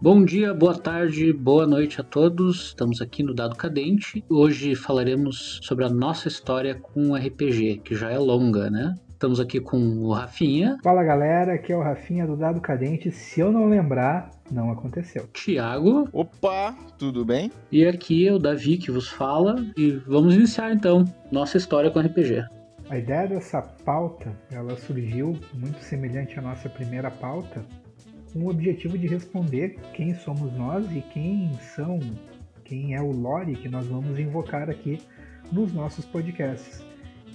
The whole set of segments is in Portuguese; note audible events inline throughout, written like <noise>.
Bom dia, boa tarde, boa noite a todos. Estamos aqui no Dado Cadente. Hoje falaremos sobre a nossa história com o RPG, que já é longa, né? Estamos aqui com o Rafinha. Fala galera, aqui é o Rafinha do Dado Cadente. Se eu não lembrar, não aconteceu. Tiago. Opa, tudo bem? E aqui é o Davi que vos fala. E vamos iniciar então nossa história com RPG. A ideia dessa pauta, ela surgiu muito semelhante à nossa primeira pauta, com o objetivo de responder quem somos nós e quem são, quem é o lore que nós vamos invocar aqui nos nossos podcasts.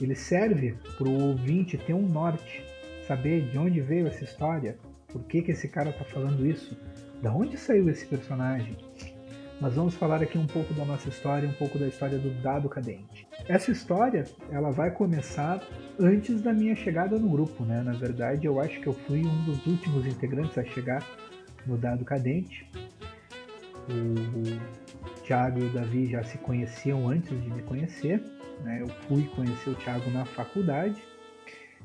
Ele serve para o ouvinte ter um norte, saber de onde veio essa história, por que, que esse cara está falando isso, da onde saiu esse personagem. Nós vamos falar aqui um pouco da nossa história, um pouco da história do Dado Cadente. Essa história, ela vai começar antes da minha chegada no grupo, né? Na verdade, eu acho que eu fui um dos últimos integrantes a chegar no Dado Cadente. O Thiago e o Davi já se conheciam antes de me conhecer. Né? Eu fui conhecer o Thiago na faculdade.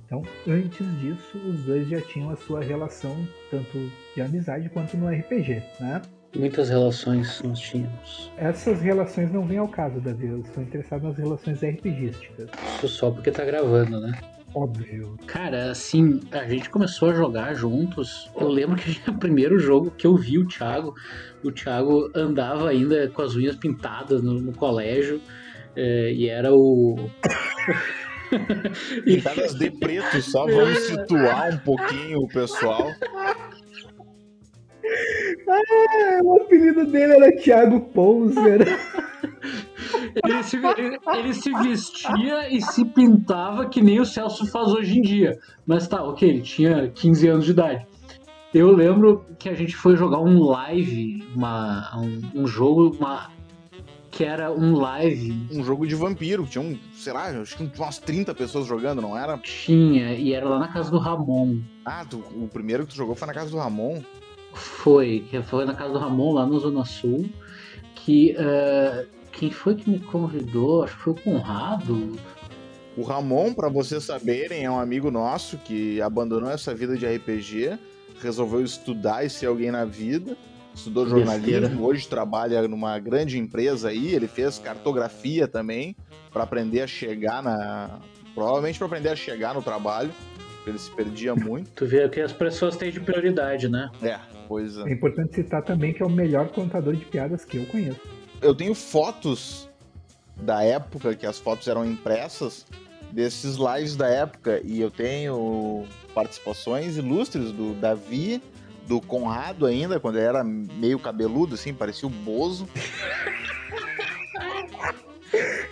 Então, antes disso, os dois já tinham a sua relação, tanto de amizade quanto no RPG, né? Muitas relações nós tínhamos. Essas relações não vêm ao caso, Davi. Eu estou interessado nas relações RPGísticas. Isso só porque tá gravando, né? Óbvio. Cara, assim, a gente começou a jogar juntos. Eu lembro que <laughs> o primeiro jogo que eu vi o Thiago, o Thiago andava ainda com as unhas pintadas no, no colégio. É, e era o. <laughs> Pintadas de preto, só vamos situar um pouquinho o pessoal. Ah, o apelido dele era Thiago Poser. Ele se, ele, ele se, vestia e se pintava que nem o Celso faz hoje em dia. Mas tá, ok, ele tinha 15 anos de idade. Eu lembro que a gente foi jogar um live, uma, um, um jogo, uma que era um live. Um jogo de vampiro. Tinha um, sei lá, acho que umas 30 pessoas jogando, não era? Tinha, e era lá na casa do Ramon. Ah, tu, o primeiro que tu jogou foi na casa do Ramon? Foi, foi na casa do Ramon, lá no Zona Sul. Que. Uh, quem foi que me convidou? Acho que foi o Conrado. O Ramon, para vocês saberem, é um amigo nosso que abandonou essa vida de RPG, resolveu estudar e ser alguém na vida estudou jornalismo, Besteira. hoje trabalha numa grande empresa aí, ele fez cartografia também para aprender a chegar na provavelmente para aprender a chegar no trabalho, ele se perdia <laughs> muito. Tu vê o que as pessoas têm de prioridade, né? É, pois é. É importante citar também que é o melhor contador de piadas que eu conheço. Eu tenho fotos da época que as fotos eram impressas desses lives da época e eu tenho participações ilustres do Davi, do Conrado ainda, quando ele era meio cabeludo, assim, parecia o Bozo.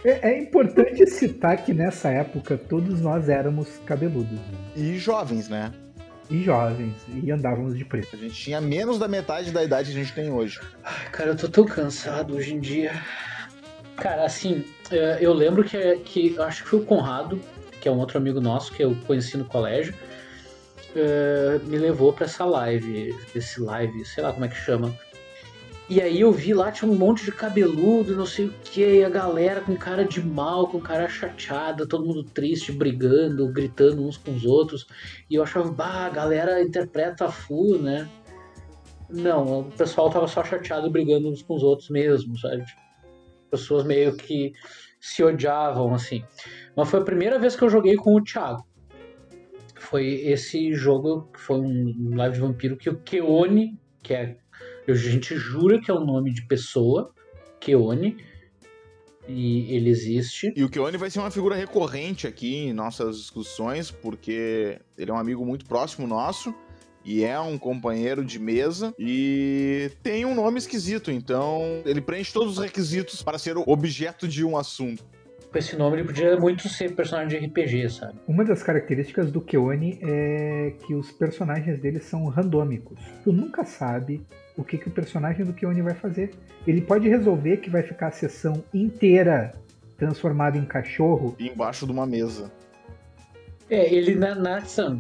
É, é, importante citar que nessa época todos nós éramos cabeludos. Né? E jovens, né? E jovens, e andávamos de preto. A gente tinha menos da metade da idade que a gente tem hoje. Ai, cara, eu tô tão cansado hoje em dia. Cara, assim, é, eu lembro que, que acho que foi o Conrado, que é um outro amigo nosso que eu conheci no colégio uh, me levou para essa live, esse live, sei lá como é que chama. E aí eu vi lá, tinha um monte de cabeludo, não sei o que, a galera com cara de mal, com cara chateada, todo mundo triste, brigando, gritando uns com os outros. E eu achava, bah, a galera interpreta full, né? Não, o pessoal tava só chateado brigando uns com os outros mesmo, sabe? Pessoas meio que se odiavam, assim. Mas foi a primeira vez que eu joguei com o Thiago foi esse jogo, foi um live de vampiro que o Keone, que é. A gente jura que é o nome de pessoa, Keone, e ele existe. E o Keone vai ser uma figura recorrente aqui em nossas discussões, porque ele é um amigo muito próximo nosso e é um companheiro de mesa e tem um nome esquisito, então ele preenche todos os requisitos para ser objeto de um assunto com esse nome, ele podia muito ser personagem de RPG, sabe? Uma das características do Keone é que os personagens dele são randômicos. Tu nunca sabe o que, que o personagem do Keone vai fazer. Ele pode resolver que vai ficar a sessão inteira transformado em cachorro. Embaixo de uma mesa. É, ele na, nessa,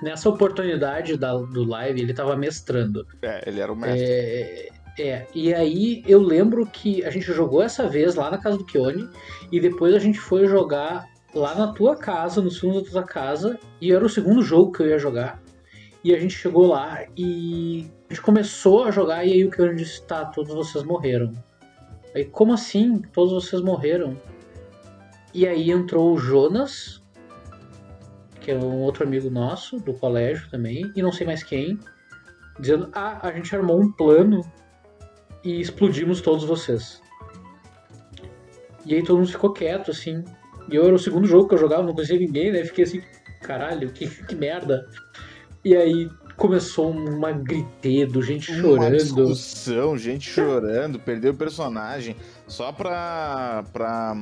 nessa oportunidade da, do live, ele tava mestrando. É, ele era o mestre. É, É, e aí eu lembro que a gente jogou essa vez lá na casa do Kione e depois a gente foi jogar lá na tua casa, no fundo da tua casa, e era o segundo jogo que eu ia jogar. E a gente chegou lá e a gente começou a jogar e aí o Kione disse, tá, todos vocês morreram. Aí, como assim? Todos vocês morreram? E aí entrou o Jonas, que é um outro amigo nosso, do colégio também, e não sei mais quem, dizendo: Ah, a gente armou um plano e explodimos todos vocês. E aí todo mundo ficou quieto, assim. E eu era o segundo jogo que eu jogava, não conhecia ninguém, né? Fiquei assim, caralho, que, que merda. E aí começou uma gritedo, gente Uma chorando. discussão, gente chorando, perdeu o personagem. Só pra, pra,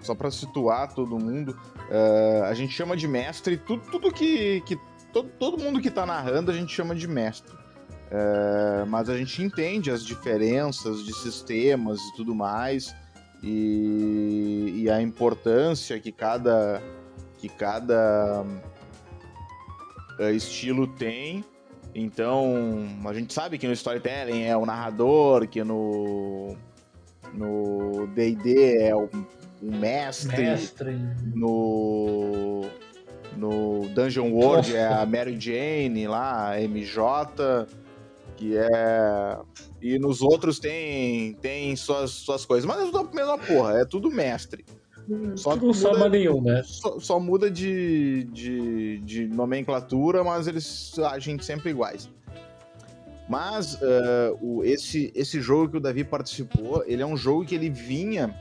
só pra situar todo mundo, eh, a gente chama de mestre tudo, tudo que, que todo, todo mundo que tá narrando a gente chama de mestre. Eh, mas a gente entende as diferenças de sistemas e tudo mais e, e a importância que cada que cada eh, estilo tem. Então, a gente sabe que no storytelling é o narrador, que no no D&D é o, o mestre, Mestre. no no Dungeon World é a Mary Jane lá, a MJ, que é e nos outros tem tem suas, suas coisas, mas é tudo a mesma porra, é tudo mestre. Só Tudo que só muda- nenhum, né? Só, só muda de, de, de nomenclatura, mas eles agem sempre iguais. Mas eh, o, esse, esse jogo que o Davi participou, ele é um jogo que ele vinha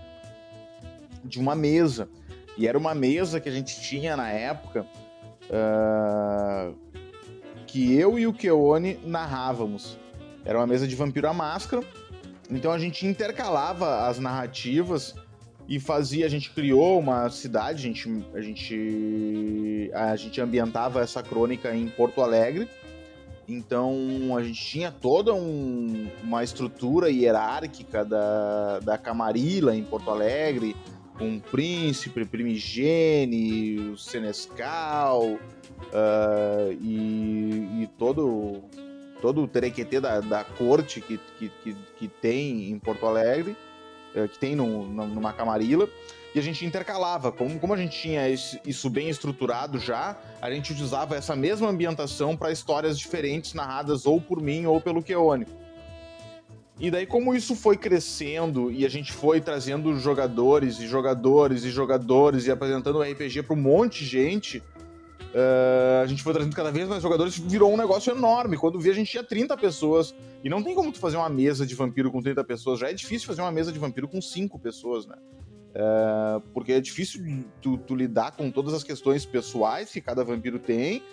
de uma mesa. E era uma mesa que a gente tinha na época eh, que eu e o Keone narrávamos. Era uma mesa de Vampiro à Máscara. Então a gente intercalava as narrativas e fazia, a gente criou uma cidade, a gente, a gente, a gente ambientava essa crônica em Porto Alegre. Então a gente tinha toda um- uma estrutura hierárquica da, da Camarilla em Porto Alegre, com o príncipe, primigene, o Senescal ah, e, e todo, todo o terequetê da, da corte que, que, que, tem em Porto Alegre eh, que tem no, no- numa camarila, e a gente intercalava. Como, como a gente tinha isso bem estruturado já, a gente usava essa mesma ambientação para histórias diferentes narradas ou por mim ou pelo Keone. E daí, como isso foi crescendo e a gente foi trazendo jogadores e jogadores e jogadores e apresentando o RPG para um monte de gente, eh, a gente foi trazendo cada vez mais jogadores, virou um negócio enorme. Quando vi, a gente tinha 30 pessoas. E não tem como tu fazer uma mesa de vampiro com 30 pessoas. Já é difícil fazer uma mesa de vampiro com 5 pessoas, né? É, porque é difícil tu, tu lidar com todas as questões pessoais que cada vampiro tem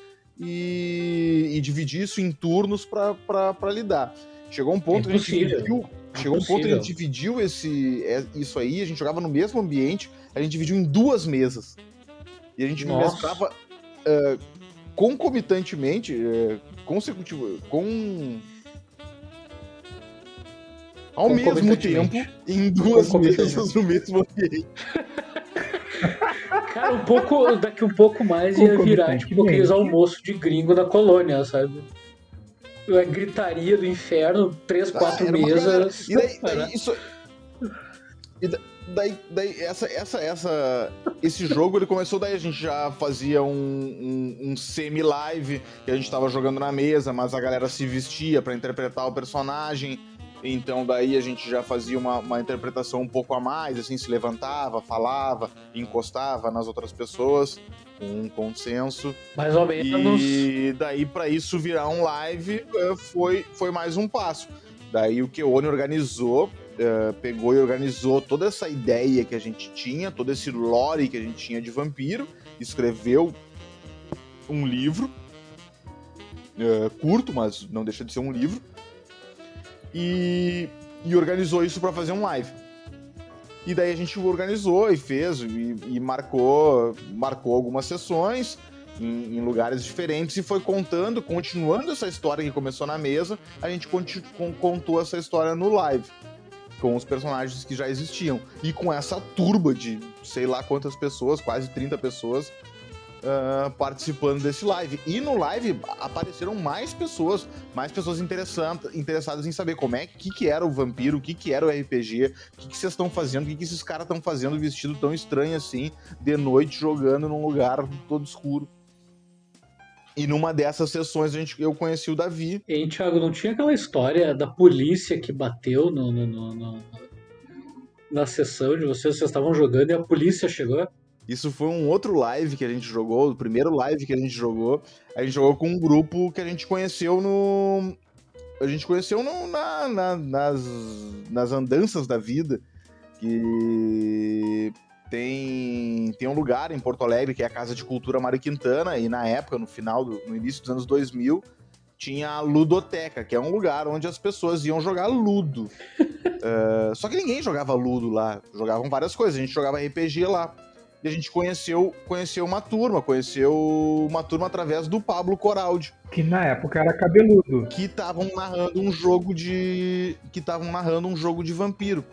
e, e dividir isso em turnos pra- pra pra lidar. Chegou um ponto que a gente dividiu. Chegou um ponto que a gente dividiu esse, é, isso aí, a gente jogava no mesmo ambiente, a gente dividiu em duas mesas. E a gente Nossa. mestrava é, concomitantemente, é, consecutivo, com. Ao mesmo tempo, em duas mesas no mesmo ambiente. <laughs> Cara, um pouco, daqui um pouco mais ia virar tipo aqueles almoços de gringo na colônia, sabe? A gritaria do inferno, três, quatro Ah, era uma mesas. E daí, daí isso. E da- daí, daí essa, essa, essa, esse <laughs> jogo ele começou daí a gente já fazia um, um, um semi-live que a gente tava jogando na mesa, mas a galera se vestia pra interpretar o personagem. Então daí a gente já fazia uma, uma interpretação um pouco a mais, assim, se levantava, falava, encostava nas outras pessoas com um consenso. Mais ou menos. E daí, pra isso virar um live, eh, foi, foi mais um passo. Daí o Keone organizou, eh, pegou e organizou toda essa ideia que a gente tinha, todo esse lore que a gente tinha de vampiro, escreveu um livro, eh, curto, mas não deixa de ser um livro, e, e organizou isso pra fazer um live. E daí a gente organizou e fez e, e marcou, marcou algumas sessões em, em lugares diferentes e foi contando, continuando essa história que começou na mesa, a gente contou essa história no live com os personagens que já existiam e com essa turba de sei lá quantas pessoas, quase 30 pessoas uh, participando desse live. E no live apareceram mais pessoas, mais pessoas interessadas em saber como é que, que era o vampiro, o que, que era o RPG, o que, que vocês estão fazendo, o que, que esses caras estão fazendo vestido tão estranho assim, de noite, jogando num lugar todo escuro. E numa dessas sessões a gente, eu conheci o Davi. E, Thiago, não tinha aquela história da polícia que bateu no, no, no, no na sessão de vocês? Vocês estavam jogando e a polícia chegou? Isso foi um outro live que a gente jogou, o primeiro live que a gente jogou. A gente jogou com um grupo que a gente conheceu no. A gente conheceu no, na, na, nas, nas andanças da vida. Que tem, tem um lugar em Porto Alegre que é a Casa de Cultura Mário Quintana. E na época, no final, do, no início dos anos 2000, tinha a Ludoteca, que é um lugar onde as pessoas iam jogar Ludo. uh, <laughs> só que ninguém jogava Ludo lá. Jogavam várias coisas. A gente jogava RPG lá. E a gente conheceu, conheceu uma turma, conheceu uma turma através do Pablo Coraldi. Que na época era cabeludo. Que estavam narrando um jogo de. Que estavam narrando um jogo de vampiro.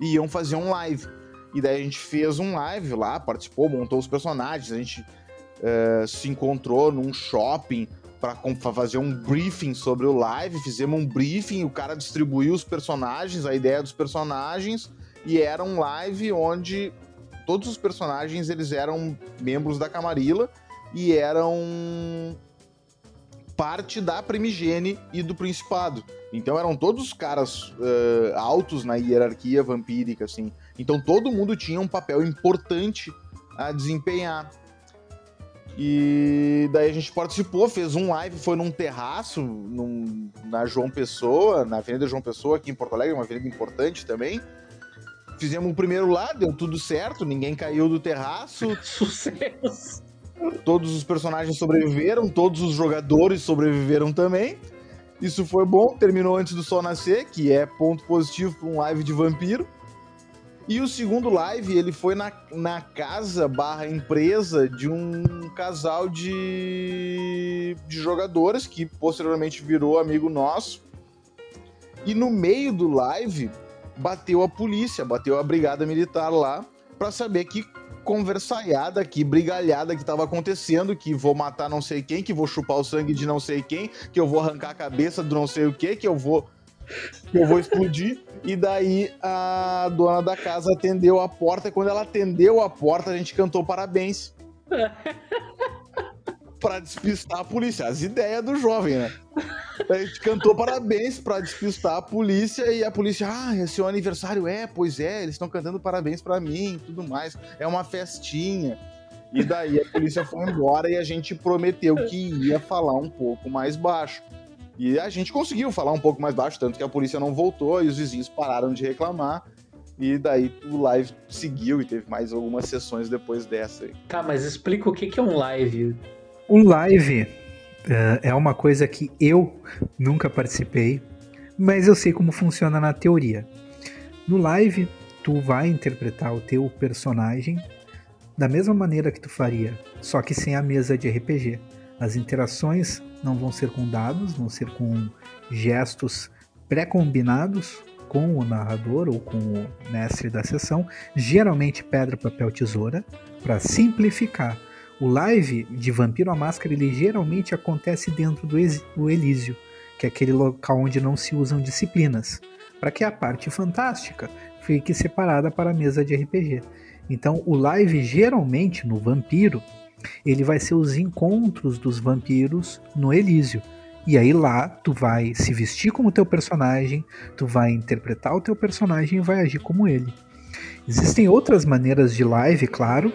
E iam fazer um live. E daí a gente fez um live lá, participou, montou os personagens, a gente uh, se encontrou num shopping para fazer um briefing sobre o live, fizemos um briefing, o cara distribuiu os personagens, a ideia dos personagens, e era um live onde todos os personagens eles eram membros da Camarilla e eram parte da Primigene e do Principado. Então eram todos caras uh, altos na hierarquia vampírica, assim. Então todo mundo tinha um papel importante a desempenhar. E daí a gente participou, fez um live, foi num terraço, num, na João Pessoa, na Avenida João Pessoa, aqui em Porto Alegre, uma avenida importante também. Fizemos o primeiro lá, deu tudo certo, ninguém caiu do terraço. <laughs> Sucesso! Todos os personagens sobreviveram, todos os jogadores sobreviveram também. Isso foi bom, terminou antes do sol nascer, que é ponto positivo para um live de vampiro. E o segundo live, ele foi na, na casa barra empresa de um casal de, de jogadores que posteriormente virou amigo nosso. E no meio do live, bateu a polícia, bateu a brigada militar lá para saber que conversaiada, que brigalhada que estava acontecendo, que vou matar não sei quem, que vou chupar o sangue de não sei quem, que eu vou arrancar a cabeça do não sei o que, que eu vou eu vou explodir. E daí a dona da casa atendeu a porta e quando ela atendeu a porta, a gente cantou parabéns. <laughs> para despistar a polícia. As ideias do jovem, né? A gente cantou parabéns para despistar a polícia e a polícia, ah, é seu aniversário é, pois é, eles estão cantando parabéns para mim, tudo mais. É uma festinha. E daí a polícia foi embora e a gente prometeu que ia falar um pouco mais baixo. E a gente conseguiu falar um pouco mais baixo, tanto que a polícia não voltou e os vizinhos pararam de reclamar. E daí o live seguiu e teve mais algumas sessões depois dessa. Aí. Tá, mas explica o que é um live. O live uh, é uma coisa que eu nunca participei, mas eu sei como funciona na teoria. No live, tu vai interpretar o teu personagem da mesma maneira que tu faria, só que sem a mesa de RPG. As interações não vão ser com dados, vão ser com gestos pré-combinados com o narrador ou com o mestre da sessão, geralmente pedra, papel, tesoura, para simplificar. O live de Vampiro à Máscara ele geralmente acontece dentro do, Elísio, que é aquele local onde não se usam disciplinas, para que a parte fantástica fique separada para a mesa de RPG. Então, o live geralmente no Vampiro, ele vai ser os encontros dos vampiros no Elísio. E aí lá tu vai se vestir como teu personagem, tu vai interpretar o teu personagem e vai agir como ele. Existem outras maneiras de live, claro,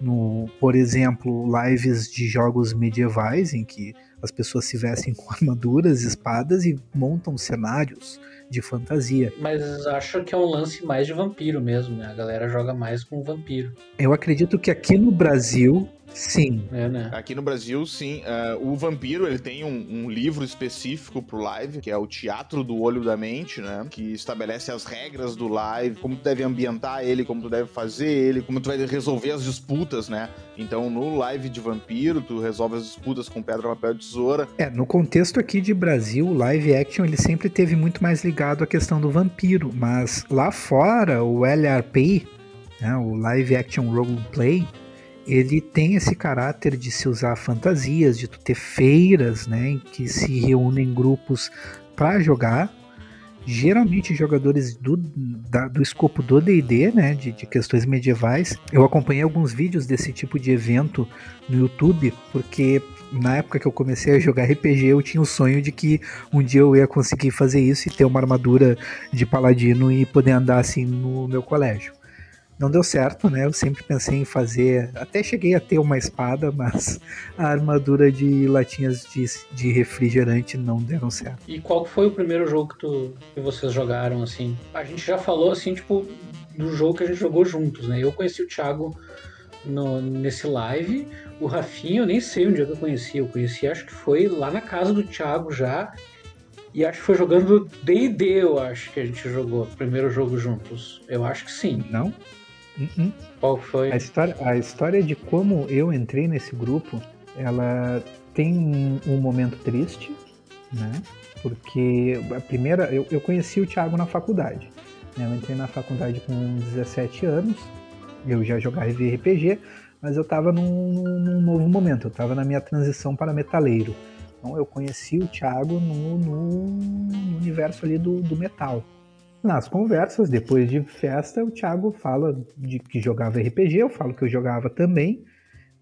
no, por exemplo, lives de jogos medievais em que as pessoas se vestem com <laughs> armaduras, espadas e montam cenários de fantasia. Mas acho que é um lance mais de vampiro mesmo, né? A galera joga mais com vampiro. Eu acredito que aqui no Brasil Sim. É, né? Aqui no Brasil, sim. Uh, o Vampiro, ele tem um, um, livro específico pro live, que é o Teatro do Olho da Mente, né? Que estabelece as regras do live, como tu deve ambientar ele, como tu deve fazer ele, como tu vai resolver as disputas, né? Então, no live de Vampiro, tu resolve as disputas com pedra, papel e tesoura. É, no contexto aqui de Brasil, o live action, ele sempre teve muito mais ligado à questão do vampiro, mas lá fora, o LRP, né, o Live Action Role Play, ele tem esse caráter de se usar fantasias, de tu ter feiras, né, em que se reúnem grupos para jogar. Geralmente jogadores do, da, do escopo do D&D, né, de, de questões medievais. Eu acompanhei alguns vídeos desse tipo de evento no YouTube, porque na época que eu comecei a jogar RPG, eu tinha o sonho de que um dia eu ia conseguir fazer isso e ter uma armadura de paladino e poder andar assim no meu colégio. Não deu certo, né? Eu sempre pensei em fazer. Até cheguei a ter uma espada, mas a armadura de latinhas de, de refrigerante não deram certo. E qual foi o primeiro jogo que, tu, que vocês jogaram, assim? A gente já falou, assim, tipo, do jogo que a gente jogou juntos, né? Eu conheci o Thiago no, nesse live. O Rafinha, eu nem sei onde é que eu conheci. Eu conheci, acho que foi lá na casa do Thiago já. E acho que foi jogando D&D, eu acho que a gente jogou. Primeiro jogo juntos. Eu acho que sim. Não? Uh -uh. Qual foi? A história, a história de como eu entrei nesse grupo, ela tem um, um momento triste, né? Porque a primeira, eu, eu conheci o Thiago na faculdade. Né? Eu entrei na faculdade com 17 anos, eu já jogava RPG, mas eu estava num, num, novo momento, eu estava na minha transição para metaleiro. Então eu conheci o Thiago no, no, no universo ali do, do metal. Nas conversas, depois de festa, o Thiago fala de que jogava RPG, eu falo que eu jogava também.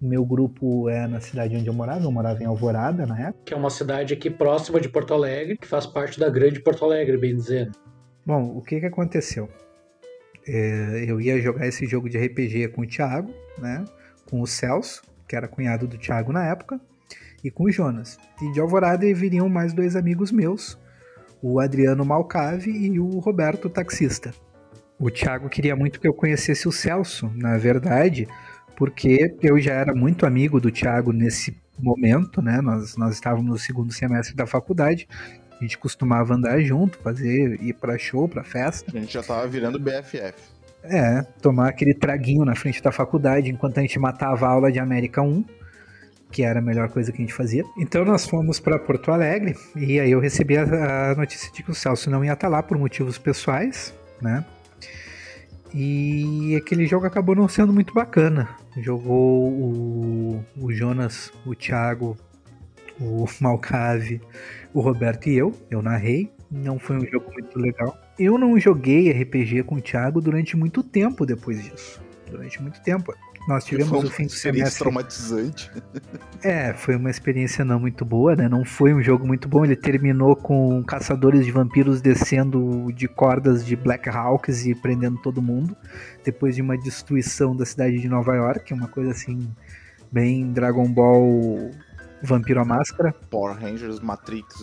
Meu grupo é na cidade onde eu morava, eu morava em Alvorada na época. Que é uma cidade aqui próxima de Porto Alegre, que faz parte da grande Porto Alegre, bem dizendo. Bom, o que, que aconteceu? É, eu ia jogar esse jogo de RPG com o Thiago, né? Com o Celso, que era cunhado do Thiago na época, e com o Jonas. E de Alvorada viriam mais dois amigos meus, o Adriano Malcave e o Roberto Taxista. O Thiago queria muito que eu conhecesse o Celso, na verdade, porque eu já era muito amigo do Thiago nesse momento, né? Nós, nós estávamos no segundo semestre da faculdade. A gente costumava andar junto, fazer, ir para show, para festa. A gente já tava virando BFF. É, tomar aquele traguinho na frente da faculdade enquanto a gente matava a aula de América 1 que era a melhor coisa que a gente fazia. Então nós fomos para Porto Alegre e aí eu recebi a, a, notícia de que o Celso não ia estar lá por motivos pessoais, né? E aquele jogo acabou não sendo muito bacana. Jogou o, o Jonas, o Thiago, o <laughs> Malcave, o Roberto e eu. Eu narrei. Não foi um jogo muito legal. Eu não joguei RPG com o Thiago durante muito tempo depois disso. Durante muito tempo. Nós tivemos o fim do semestre. traumatizante. <laughs> É, foi uma experiência não muito boa, né? Não foi um jogo muito bom. Ele terminou com caçadores de vampiros descendo de cordas de Black Hawks e prendendo todo mundo. Depois de uma destruição da cidade de Nova York, uma coisa assim, bem Dragon Ball Vampiro à Máscara. Power Rangers, Matrix,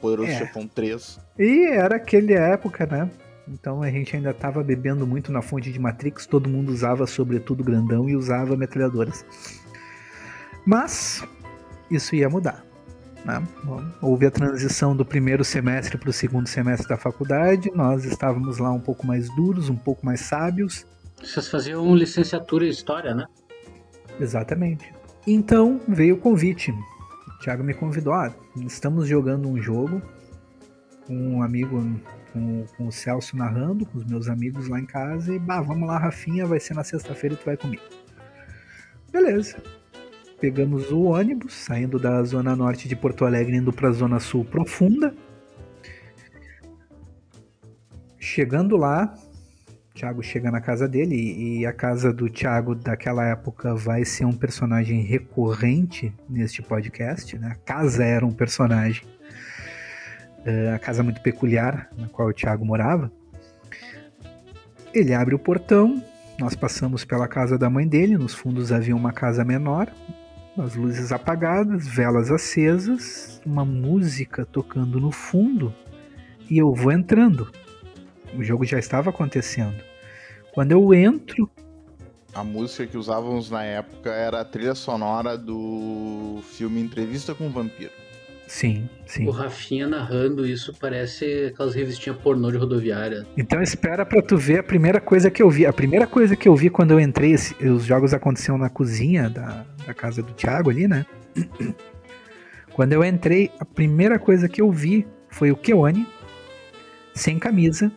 Poderoso é. Chefão 3. E era aquele época, né? Então a gente ainda estava bebendo muito na fonte de Matrix, todo mundo usava sobretudo grandão e usava metralhadoras. Mas isso ia mudar. Né? Houve a transição do primeiro semestre para o segundo semestre da faculdade, nós estávamos lá um pouco mais duros, um pouco mais sábios. Vocês faziam licenciatura em História, né? Exatamente. Então veio o convite. O Thiago me convidou, ah, estamos jogando um jogo, um amigo com, com o Celso narrando, com os meus amigos lá em casa, e bah, vamos lá, Rafinha, vai ser na sexta-feira e tu vai comigo. Beleza. Pegamos o ônibus, saindo da zona norte de Porto Alegre, indo para a zona sul profunda. Chegando lá, Thiago chega na casa dele e a casa do Thiago daquela época vai ser um personagem recorrente neste podcast, né? A casa era um personagem é, a casa muito peculiar na qual o Tiago morava. Ele abre o portão, nós passamos pela casa da mãe dele, nos fundos havia uma casa menor, as luzes apagadas, velas acesas, uma música tocando no fundo, e eu vou entrando. O jogo já estava acontecendo. Quando eu entro. A música que usávamos na época era a trilha sonora do filme Entrevista com o Vampiro. Sim, sim. O Rafinha narrando isso parece aquelas revistinhas pornô de rodoviária. Então espera pra tu ver a primeira coisa que eu vi. A primeira coisa que eu vi quando eu entrei, os jogos aconteciam na cozinha da, da casa do Thiago ali, né? <clears throat> Quando eu entrei, a primeira coisa que eu vi foi o Keone, sem camisa,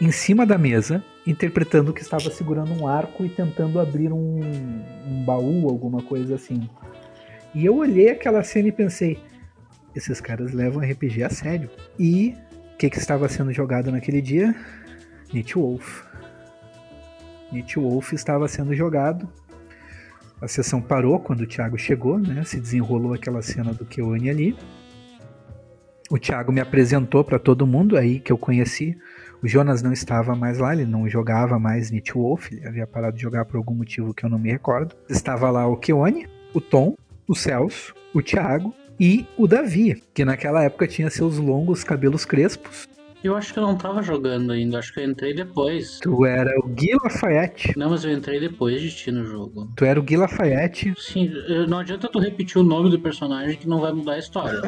em cima da mesa, interpretando que estava segurando um arco e tentando abrir um, um baú, alguma coisa assim. E eu olhei aquela cena e pensei, esses caras levam RPG a sério. E o que, que estava sendo jogado naquele dia? Nietzsche Wolf. Nietzsche Wolf estava sendo jogado. A sessão parou quando o Thiago chegou, né? Se desenrolou aquela cena do Keone ali. O Thiago me apresentou para todo mundo, aí que eu conheci. O Jonas não estava mais lá, ele não jogava mais Nietzsche Wolf, ele havia parado de jogar por algum motivo que eu não me recordo. Estava lá o Keone, o Tom, o Celso, o Thiago e o Davi, que naquela época tinha seus longos cabelos crespos. Eu acho que eu não tava jogando ainda, acho que eu entrei depois. Tu era o Gui Lafayette. Não, mas eu entrei depois de ti no jogo. Tu era o Gui Lafayette. Sim, não adianta tu repetir o nome do personagem que não vai mudar a história.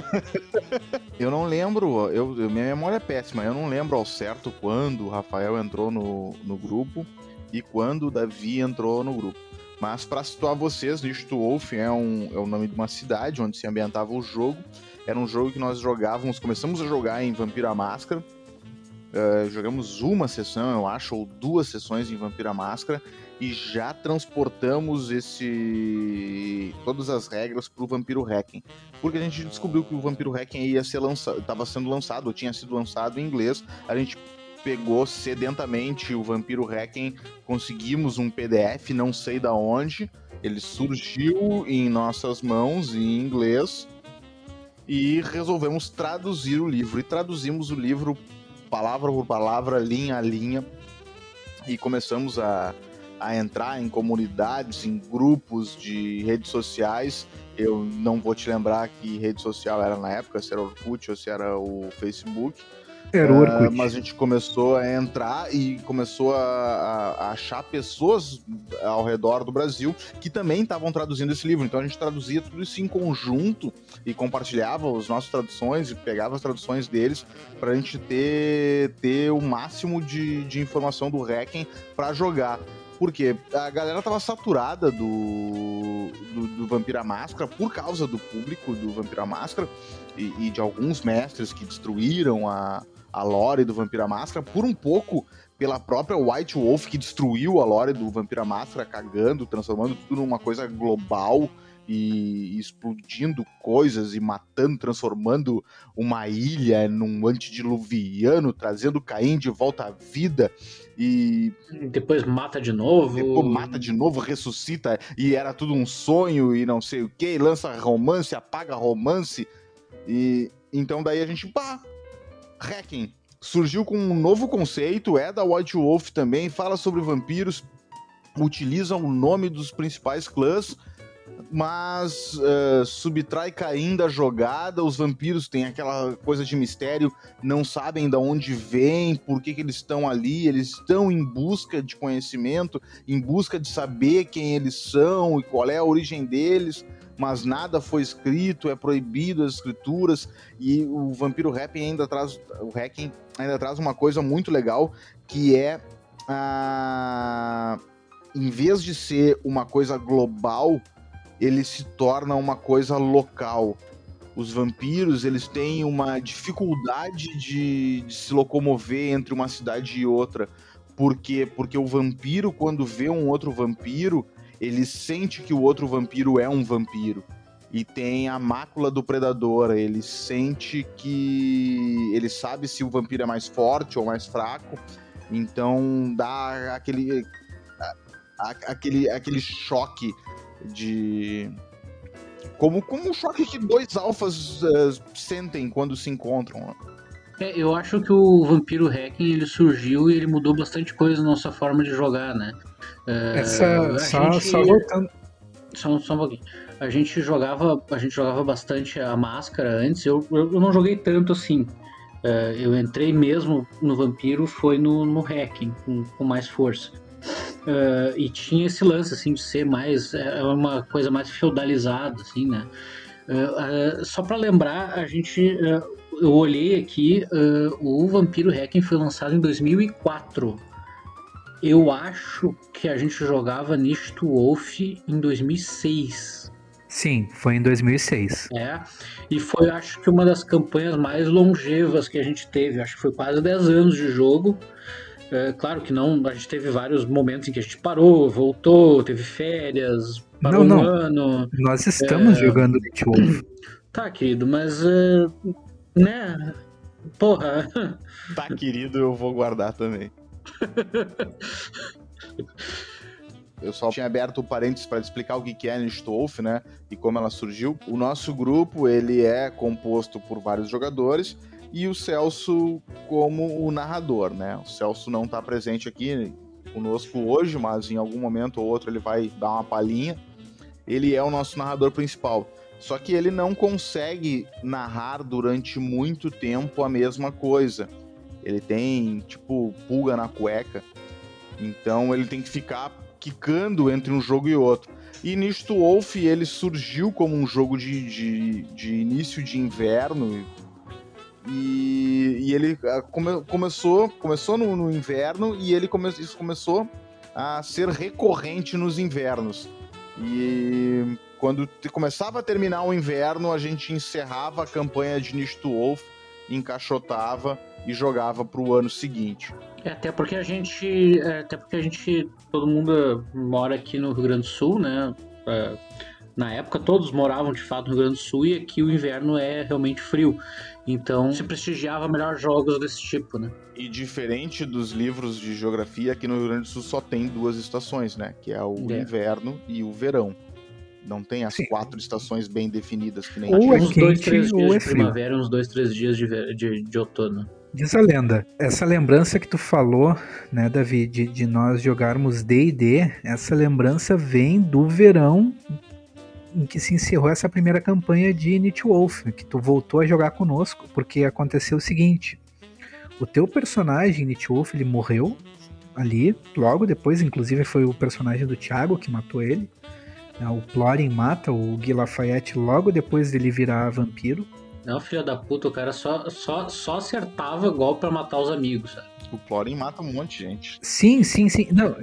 <laughs> eu não lembro, eu, minha memória é péssima, eu não lembro ao certo quando o Rafael entrou no, no grupo e quando o Davi entrou no grupo. Mas para situar vocês, Nisto Wolf é, um, é o nome de uma cidade onde se ambientava o jogo. Era um jogo que nós jogávamos, começamos a jogar em Vampira Máscara. Uh, jogamos uma sessão, eu acho, ou duas sessões em Vampira Máscara e já transportamos esse todas as regras para o Vampiro Hacking, porque a gente descobriu que o Vampiro Hacking ia ser lançado, estava sendo lançado, ou tinha sido lançado em inglês. A gente pegou sedentamente o Vampiro Hacking, conseguimos um PDF, não sei da onde, ele surgiu em nossas mãos em inglês e resolvemos traduzir o livro. E traduzimos o livro palavra por palavra, linha a linha, e começamos a, a entrar em comunidades, em grupos de redes sociais. Eu não vou te lembrar que rede social era na época, se era Orkut ou se era o Facebook era o Orkut. Uh, mas a gente começou a entrar e começou a, a, achar pessoas ao redor do Brasil que também estavam traduzindo esse livro. Então a gente traduzia tudo isso em conjunto e compartilhava as nossas traduções e pegava as traduções deles para a gente ter, ter o máximo de, de informação do Hacking para jogar. Porque a galera tava saturada do, do, do Vampira Máscara por causa do público do Vampira Máscara e, e de alguns mestres que destruíram a, a lore do Vampira Máscara, por um pouco pela própria White Wolf que destruiu a lore do Vampira Máscara, cagando, transformando tudo numa coisa global e explodindo coisas e matando, transformando uma ilha num antediluviano, trazendo Caim de volta à vida e depois mata de novo. Depois mata de novo, ressuscita e era tudo um sonho e não sei o que, lança romance, apaga romance e então daí a gente pá, hacking surgiu com um novo conceito, é da White Wolf também, fala sobre vampiros, utiliza o nome dos principais clãs, mas uh, subtrai Caim da jogada. Os vampiros têm aquela coisa de mistério, não sabem de onde vêm, por que, que eles estão ali. Eles estão em busca de conhecimento, em busca de saber quem eles são e qual é a origem deles mas nada foi escrito, é proibido as escrituras e o Vampiro Hacking ainda traz o Hacking ainda traz uma coisa muito legal que é a em vez de ser uma coisa global, ele se torna uma coisa local. Os vampiros, eles têm uma dificuldade de, de se locomover entre uma cidade e outra. Por quê? Porque o vampiro, quando vê um outro vampiro, ele sente que o outro vampiro é um vampiro. E tem a mácula do predador, ele sente que. Ele sabe se o vampiro é mais forte ou mais fraco, então dá aquele. aquele, aquele choque de. Como, como um choque que dois alfas uh, sentem quando se encontram. É, eu acho que o Vampiro Hacking ele surgiu e ele mudou bastante coisa na nossa forma de jogar, né? É, Essa, só, gente, só voltando. Só, só um pouquinho. A gente jogava, a gente jogava bastante a máscara antes. Eu, eu, eu não joguei tanto assim. Uh, eu entrei mesmo no Vampiro, foi no, no Hacking, com, com mais força. Uh, e tinha esse lance assim de ser mais é uma coisa mais feudalizada assim né uh, só para lembrar a gente eu olhei aqui o Vampiro Hacking foi lançado em 2004 eu acho que a gente jogava Nist Wolf em 2006. Sim, foi em 2006. É, e foi acho que uma das campanhas mais longevas que a gente teve. Acho que foi quase 10 anos de jogo. É, claro que não, a gente teve vários momentos em que a gente parou, voltou, teve férias, parou não, não. um ano. Nós estamos é... jogando Beat Wolf. Tá, querido, mas. Uh, né? Porra. Tá, querido, eu vou guardar também. Eu só tinha aberto o parênteses para explicar o que é a Wolf, né? E como ela surgiu. O nosso grupo, ele é composto por vários jogadores e o Celso como o narrador, né? O Celso não está presente aqui conosco hoje, mas em algum momento ou outro ele vai dar uma palhinha. Ele é o nosso narrador principal. Só que ele não consegue narrar durante muito tempo a mesma coisa. Ele tem, tipo, pulga na cueca. Então ele tem que ficar quicando entre um jogo e outro. E Nisto Wolf ele surgiu como um jogo de, de, de início de inverno. E, e ele ah, come, começou, começou no, no, inverno e ele come, isso começou a ser recorrente nos invernos. E quando começava a terminar o inverno, a gente encerrava a campanha de Nisto Wolf, encaixotava e jogava para o ano seguinte. É, até porque a gente. É, até porque a gente. Todo mundo mora aqui no Rio Grande do Sul, né? É, na época todos moravam de fato no Rio Grande do Sul e aqui o inverno é realmente frio. Então se prestigiava melhor jogos desse tipo, né? E diferente dos livros de geografia, aqui no Rio Grande do Sul só tem duas estações, né? Que é o é. inverno e o verão. Não tem as Sim. quatro estações bem definidas que nem ou é uns dois, três dias de é primavera, uns dois, três dias de, de, de outono. Diz a lenda, essa lembrança que tu falou, né, Davi, de, de nós jogarmos D&D, essa lembrança vem do verão em que se encerrou essa primeira campanha de Nietzsche Wolf, que tu voltou a jogar conosco, porque aconteceu o seguinte, o teu personagem, Nietzsche Wolf, ele morreu ali, logo depois, inclusive foi o personagem do Thiago que matou ele, o Plorin mata o Guy Lafayette logo depois dele virar vampiro, não, filho da puta, o cara só, só, só acertava golpe pra matar os amigos, sabe? O Florin mata um monte de gente. Sim, sim, sim. Não,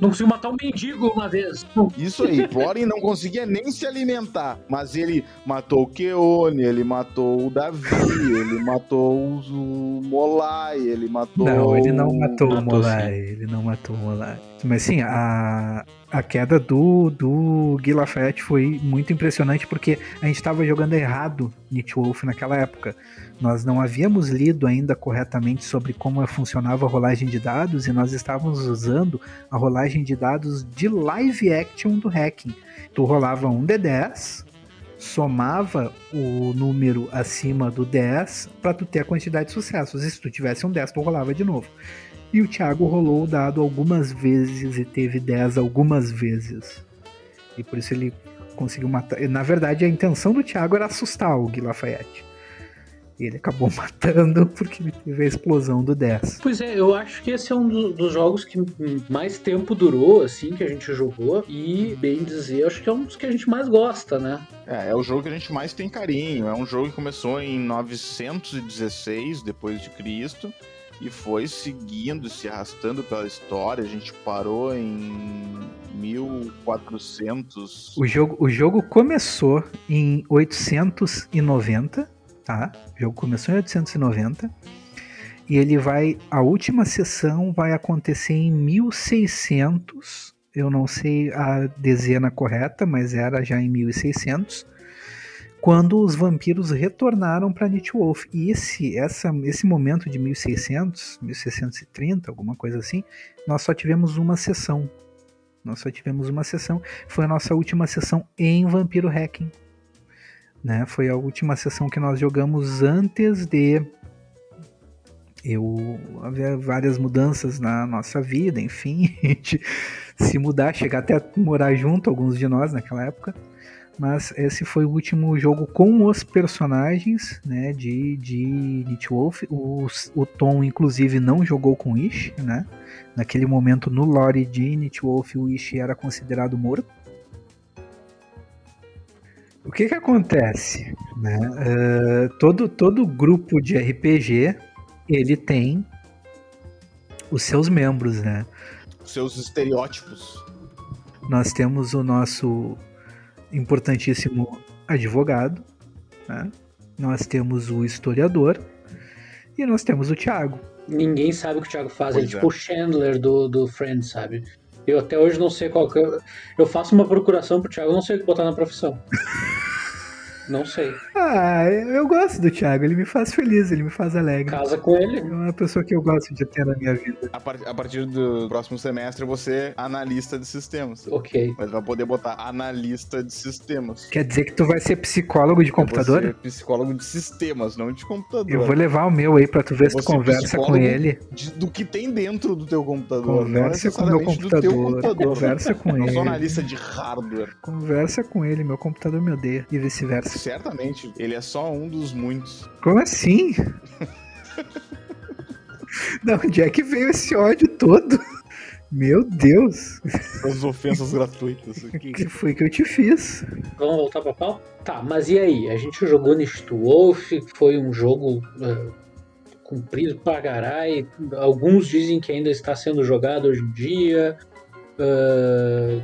não conseguiu matar um mendigo uma vez. Isso aí, <laughs> Florin não conseguia nem se alimentar. Mas ele matou o Keone, ele matou o Davi, ele matou o Molai, ele matou. Não, ele não matou, matou o Molai. Sim. Ele não matou o Molai. Mas sim, a, a queda do, do Gui Lafayette foi muito impressionante porque a gente estava jogando errado Nietzsche Wolf naquela época. Nós não havíamos lido ainda corretamente sobre como funcionava a rolagem de dados e nós estávamos usando a rolagem de dados de live action do hacking. Tu rolava um D10, somava o número acima do 10 para tu ter a quantidade de sucessos. E se tu tivesse um 10, tu rolava de novo. E o Thiago rolou o dado algumas vezes e teve 10 algumas vezes. E por isso ele conseguiu matar. Na verdade, a intenção do Thiago era assustar o Gui Lafayette. E ele acabou <laughs> matando porque ele teve a explosão do 10. Pois é, eu acho que esse é um dos jogos que mais tempo durou, assim, que a gente jogou. E, bem dizer, acho que é um dos que a gente mais gosta, né? É, é o jogo que a gente mais tem carinho. É um jogo que começou em 916 depois de Cristo e foi seguindo, se arrastando pela história. A gente parou em 1400. O jogo, o jogo começou em 890, tá? O jogo começou em 890 e ele vai a última sessão vai acontecer em 1600. Eu não sei a dezena correta, mas era já em 1600 quando os vampiros retornaram para Wolf. E esse, essa, esse momento de 1600, 1630, alguma coisa assim, nós só tivemos uma sessão. Nós só tivemos uma sessão. Foi a nossa última sessão em Vampiro Hacking. Né? Foi a última sessão que nós jogamos antes de eu haver várias mudanças na nossa vida, enfim, <laughs> se mudar, chegar até morar junto, alguns de nós naquela época mas esse foi o último jogo com os personagens né, de, de Nietzsche Wolf. O, o Tom, inclusive, não jogou com Ish, né? Naquele momento, no lore de Nietzsche Wolf, o Ish era considerado morto. O que que acontece? Né? Uh, todo, todo grupo de RPG, ele tem os seus membros, né? Seus estereótipos. Nós temos o nosso importantíssimo advogado, né? nós temos o historiador e nós temos o Tiago. ninguém sabe o que o Thiago faz. Pois ele é é. tipo o Chandler do, do Friends, sabe? Eu até hoje não sei qual que eu, eu faço uma procuração pro Thiago, não sei o que botar na profissão. <laughs> Não sei. Ah, eu gosto do Thiago, ele me faz feliz, ele me faz alegre. Casa com ele. É uma pessoa que eu gosto de ter na minha vida. A, par- a partir do próximo semestre, você analista de sistemas. Ok. Mas vai poder botar analista de sistemas. Quer dizer que tu vai ser psicólogo de Eu vou computador? ser psicólogo de sistemas, não de computador. Eu vou levar o meu aí pra tu ver se tu conversa com ele. De- do que tem dentro do teu computador. não Conversa com o meu computador. computador. Conversa com Não sou ele. analista de hardware. Conversa com ele, meu computador me odeia. E vice-versa. Certamente, ele é só um dos muitos. Como assim? <laughs> Da onde é que veio esse ódio todo? Meu Deus, As ofensas gratuitas o aqui. que foi que eu te fiz? Vamos voltar pra pau? Tá, mas e aí? A gente jogou Nisto Wolf, foi um jogo uh, comprido pra caralho. Alguns dizem que ainda está sendo jogado hoje em dia. Uh,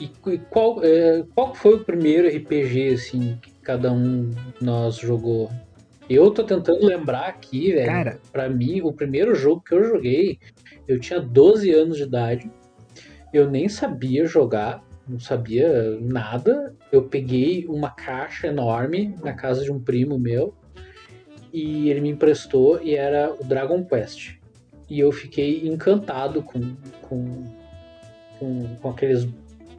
e, qual, uh, qual foi o primeiro RPG assim, que cada um de nós jogou? Eu tô tentando lembrar aqui, velho. Cara. Pra mim, o primeiro jogo que eu joguei, eu tinha 12 anos de idade. Eu nem sabia jogar, não sabia nada. Eu peguei uma caixa enorme na casa de um primo meu e ele me emprestou e era o Dragon Quest. E eu fiquei encantado com, com, com, com aqueles,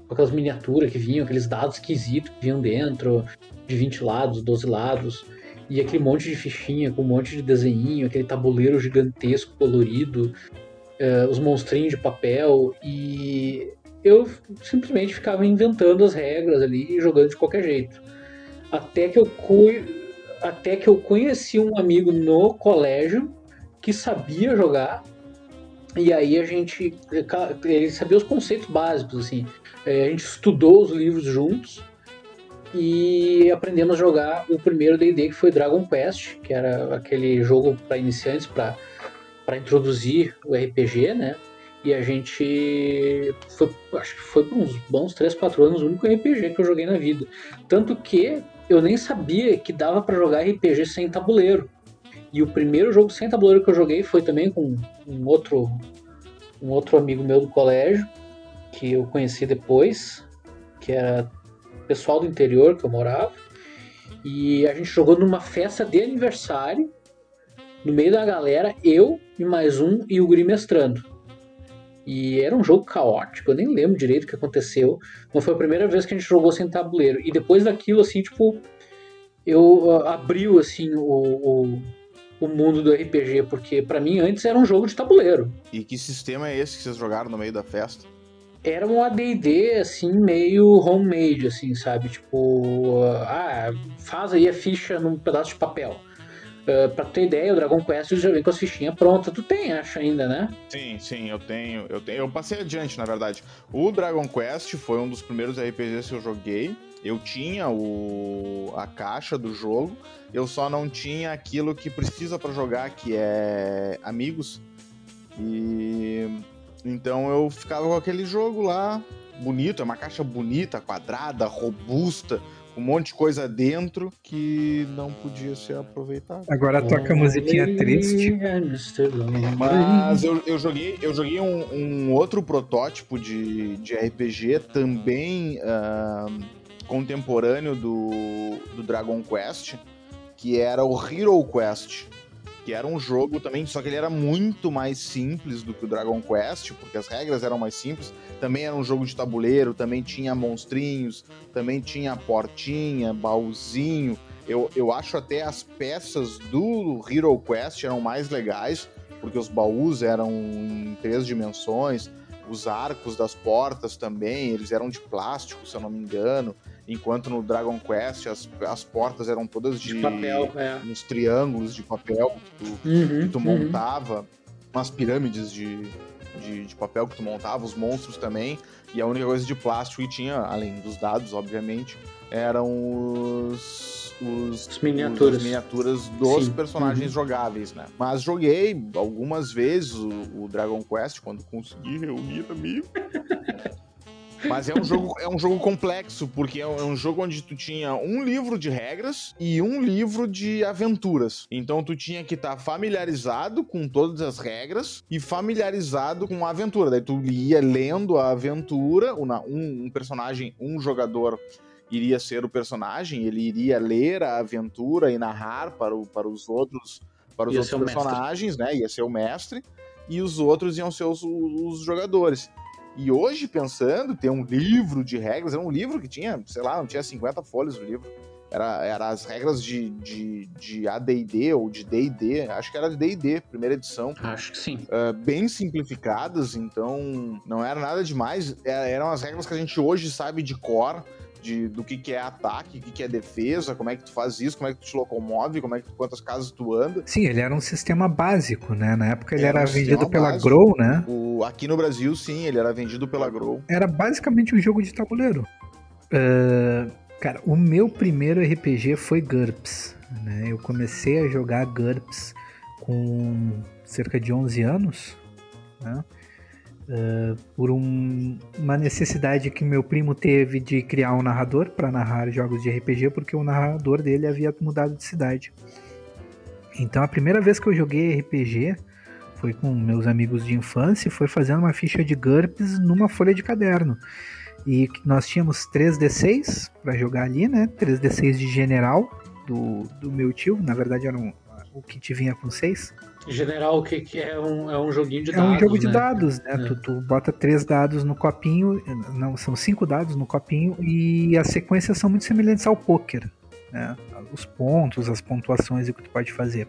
aquelas miniaturas que vinham, aqueles dados esquisitos que vinham dentro, de 20 lados, 12 lados. E aquele monte de fichinha com um monte de desenho, aquele tabuleiro gigantesco, colorido, eh, os monstrinhos de papel. E eu simplesmente ficava inventando as regras ali e jogando de qualquer jeito. Até que eu, até que eu conheci um amigo no colégio que sabia jogar. E aí a gente. Ele sabia os conceitos básicos, assim. Eh, A gente estudou os livros juntos e aprendemos a jogar o primeiro D&D que foi Dragon Quest, que era aquele jogo para iniciantes para para introduzir o RPG, né? E a gente foi, acho que foi por uns bons 3, 4 anos o único RPG que eu joguei na vida. Tanto que eu nem sabia que dava para jogar RPG sem tabuleiro. E o primeiro jogo sem tabuleiro que eu joguei foi também com um outro um outro amigo meu do colégio que eu conheci depois, que era pessoal do interior que eu morava. E a gente jogou numa festa de aniversário, no meio da galera, eu e mais um e o Guri mestrando. E era um jogo caótico, eu nem lembro direito o que aconteceu, mas foi a primeira vez que a gente jogou sem tabuleiro. E depois daquilo, assim, tipo, eu ah, abriu, assim, o, o, o mundo do RPG, porque pra mim antes era um jogo de tabuleiro. E que sistema é esse que vocês jogaram no meio da festa? era um AD&D, assim, meio homemade, assim, sabe? Tipo, ah, faz aí a ficha num pedaço de papel. Uh, pra ter ideia, o Dragon Quest já vem com as fichinhas prontas. Tu tem, acho, ainda, né? Sim, sim, eu tenho, eu tenho. Eu passei adiante, na verdade. O Dragon Quest foi um dos primeiros RPGs que eu joguei. Eu tinha o, a caixa do jogo, eu só não tinha aquilo que precisa pra jogar, que é amigos. E então eu ficava com aquele jogo lá, bonito, é uma caixa bonita, quadrada, robusta, com um monte de coisa dentro que não podia ser aproveitado. Agora toca a musiquinha triste. Mas eu, eu joguei, eu joguei um, um outro protótipo de, de RPG também ah, contemporâneo do, do Dragon Quest, que era o Hero Quest. Que era um jogo também, só que ele era muito mais simples do que o Dragon Quest, porque as regras eram mais simples. Também era um jogo de tabuleiro, também tinha monstrinhos, também tinha portinha, baúzinho. Eu, eu acho até as peças do Hero Quest eram mais legais, porque os baús eram em três dimensões, os arcos das portas também, eles eram de plástico, se eu não me engano, enquanto no Dragon Quest as, as portas eram todas de, De papel, é. uns triângulos de papel que tu, Uhum, que tu uhum. montava, umas pirâmides de, de, de papel que tu montava, os monstros também, e a única coisa de plástico que tinha, além dos dados, obviamente, eram os, os, As miniaturas. as miniaturas dos Sim. personagens Uhum. jogáveis, né? Mas joguei algumas vezes o, o Dragon Quest, quando consegui reunir amigos. <laughs> Mas é um jogo, é um jogo complexo, porque é um jogo onde tu tinha um livro de regras e um livro de aventuras. Então tu tinha que estar tá familiarizado com todas as regras e familiarizado com a aventura. Daí tu ia lendo a aventura, um, um personagem, um jogador iria ser o personagem, ele iria ler a aventura e narrar para, o, para os outros para os ia outros personagens, mestre. né? Ia ser o mestre e os outros iam ser os, os jogadores. E hoje, pensando, ter um livro de regras, era um livro que tinha, sei lá, não tinha 50 folhas o livro. Era, era as regras de, de, de ADD ou de DD, acho que era de DD, primeira edição. Acho que sim. Uh, bem simplificadas, então não era nada demais. É, eram as regras que a gente hoje sabe de cor de, do que, que é ataque, o que, que é defesa, como é que tu faz isso, como é que tu te locomove, como é que quantas casas tu anda. Sim, ele era um sistema básico, né? Na época ele era, era um vendido pela básico. Grow, né? O, aqui no Brasil, sim, ele era vendido pela Grow. Era basicamente um jogo de tabuleiro. Uh, cara, o meu primeiro RPG foi GURPS. Né? Eu comecei a jogar GURPS com cerca de 11 anos. Né? Uh, por um, uma necessidade que meu primo teve de criar um narrador para narrar jogos de RPG, porque o narrador dele havia mudado de cidade. Então a primeira vez que eu joguei RPG foi com meus amigos de infância, foi fazendo uma ficha de GURPS numa folha de caderno. E nós tínhamos 3D6 para jogar ali, né? 3D6 de general do, do meu tio, na verdade era um, o kit vinha com 6 general, o que, que é, um, é um joguinho de dados. É um jogo de né? dados, né? É. Tu, tu, bota três dados no copinho, não, são cinco dados no copinho, e as sequências são muito semelhantes ao poker. Né? Os pontos, as pontuações e o que tu pode fazer.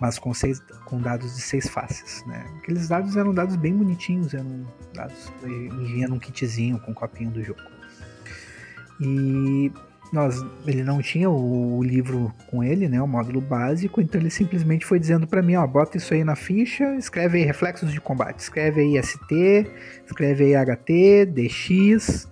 Mas com, seis, com dados de seis faces. Né? Aqueles dados eram dados bem bonitinhos, eram dados. vinha num kitzinho com o copinho do jogo. E nós, ele não tinha o, o, livro com ele, né, o módulo básico, então ele simplesmente foi dizendo para mim, ó, bota isso aí na ficha, escreve aí reflexos de combate, escreve aí ST, escreve aí HT, DX,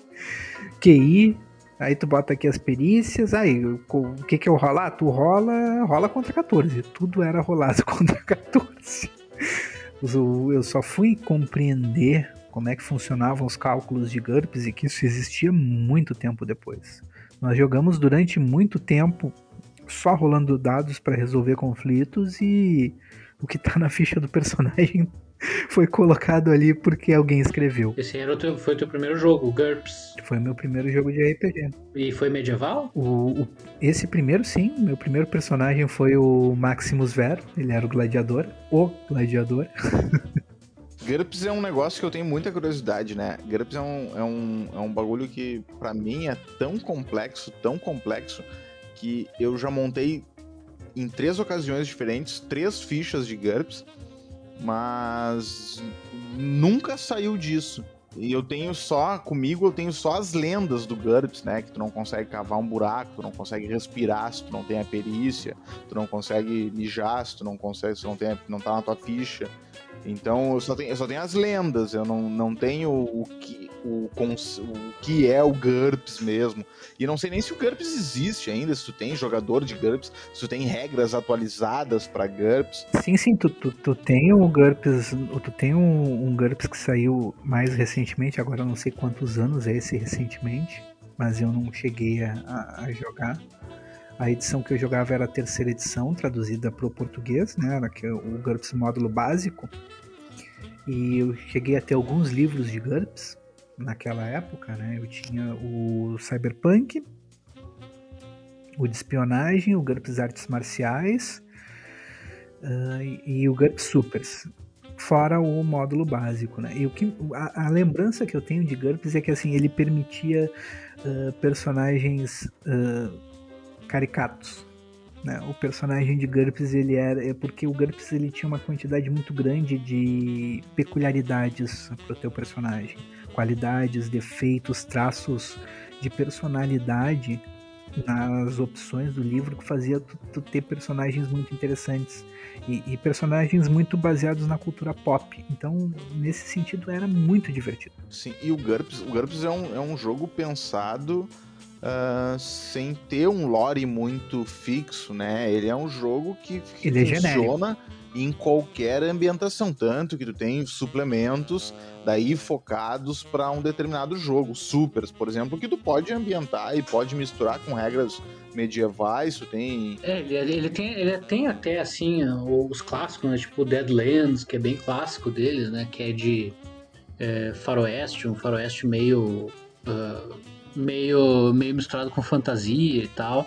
<laughs> QI, aí tu bota aqui as perícias, aí o que que eu rolar? Tu rola, rola contra 14, tudo era rolado <laughs> contra 14. Eu só fui compreender como é que funcionavam os cálculos de GURPS e que isso existia muito tempo depois. Nós jogamos durante muito tempo só rolando dados para resolver conflitos e o que está na ficha do personagem <laughs> foi colocado ali porque alguém escreveu. Esse era o teu, foi o teu primeiro jogo, o GURPS. Foi meu primeiro jogo de RPG. E foi medieval? O, o, esse primeiro, sim. Meu primeiro personagem foi o Maximus Vero. Ele era o gladiador. O gladiador. <laughs> GURPS é um negócio que eu tenho muita curiosidade, né? GURPS é um, é um, é um bagulho que, para mim, é tão complexo, tão complexo, que eu já montei em três ocasiões diferentes três fichas de GURPS, mas nunca saiu disso. E eu tenho só, comigo, eu tenho só as lendas do GURPS, né? Que tu não consegue cavar um buraco, tu não consegue respirar se tu não tem a perícia, tu não consegue mijar se tu não consegue, se não, tem, não tá na tua ficha. Então eu só tenho, eu só tenho as lendas, eu não, não tenho o que, o, o que é o GURPS mesmo. E não sei nem se o GURPS existe ainda, se tu tem jogador de GURPS, se tu tem regras atualizadas para GURPS. Sim, sim, tu, tu, tu tem o GURPS, tu tem um, um GURPS que saiu mais recentemente, agora eu não sei quantos anos é esse recentemente, mas eu não cheguei a, a jogar. A edição que eu jogava era a terceira edição, traduzida para o português, né? Era o GURPS módulo básico. E eu cheguei a ter alguns livros de GURPS naquela época, né? Eu tinha o Cyberpunk, o de espionagem, o GURPS Artes Marciais uh, e, o GURPS Supers. Fora o módulo básico, né? E o que, a, a, lembrança que eu tenho de GURPS é que assim, ele permitia uh, personagens uh, caricatos. Né? O personagem de GURPS ele era é porque o GURPS ele tinha uma quantidade muito grande de peculiaridades para o teu personagem, qualidades, defeitos, traços de personalidade nas opções do livro que fazia tu, tu ter personagens muito interessantes e, e, personagens muito baseados na cultura pop. Então, nesse sentido, era muito divertido. Sim, e o GURPS, o GURPS é um, é um jogo pensado uh, sem ter um lore muito fixo, né? Ele é um jogo que, Ele é funciona em qualquer ambientação, tanto que tu tem suplementos daí focados para um determinado jogo, supers, por exemplo, que tu pode ambientar e pode misturar com regras medievais, tu tem... É, ele, ele, tem, ele tem até, assim, os clássicos, né, tipo Deadlands, que é bem clássico deles, né, que é de é, faroeste, um faroeste meio... Uh, meio, meio misturado com fantasia e tal,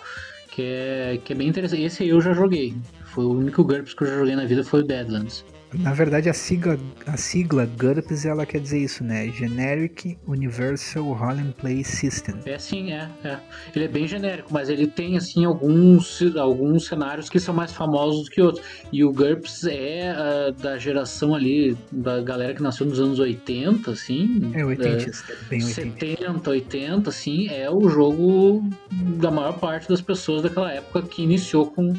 que é, que é bem interessante. Esse eu já joguei. Foi o único GURPS que eu já joguei na vida foi o Deadlands. Na verdade, a sigla, a sigla GURPS ela quer dizer isso, né? Generic Universal Role and Play System. É sim, é, é. Ele é bem genérico, mas ele tem assim alguns, alguns cenários que são mais famosos do que outros. E o GURPS é uh, da geração ali da galera que nasceu nos anos 80, assim. É 80, é, bem 80. 70, 80, assim, é o jogo da maior parte das pessoas daquela época que iniciou com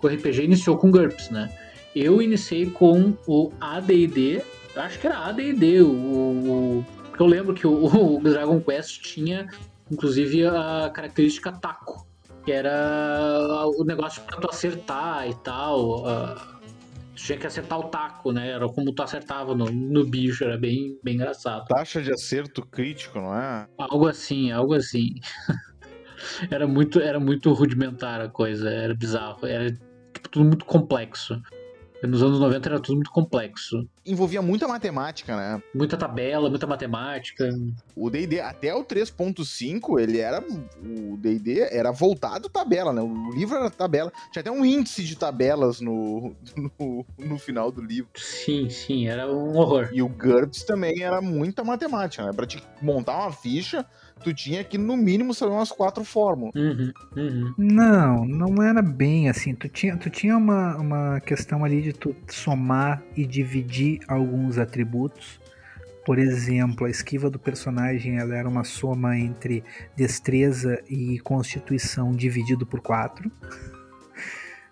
o RPG iniciou com GURPS, né? Eu iniciei com o AD&D, acho que era AD&D, o, o, eu lembro que o, <laughs> o, Dragon Quest tinha, inclusive, a característica taco, que era o negócio para tu acertar e tal, uh, tu tinha que acertar o taco, né? Era como tu acertava no, no bicho, era bem, bem engraçado. Taxa de acerto crítico, não é? Algo assim, algo assim. <laughs> era muito, era muito rudimentar a coisa, era bizarro, era tipo, tudo muito complexo. Nos anos 90 era tudo muito complexo. Envolvia muita matemática, né? Muita tabela, muita matemática. O D&D, até o 3.5, ele era... O D&D era voltado tabela, né? O livro era tabela. Tinha até um índice de tabelas no, <laughs> no, no final do livro. Sim, sim, era um horror. E o GURPS também era muita matemática, né? Pra te montar uma ficha tu tinha que, no mínimo, saber umas quatro fórmulas. Uhum, uhum. Não, não era bem assim. Tu tinha, tu tinha uma, uma questão ali de tu somar e dividir alguns atributos. Por exemplo, a esquiva do personagem ela era uma soma entre destreza e constituição dividido por quatro. <laughs>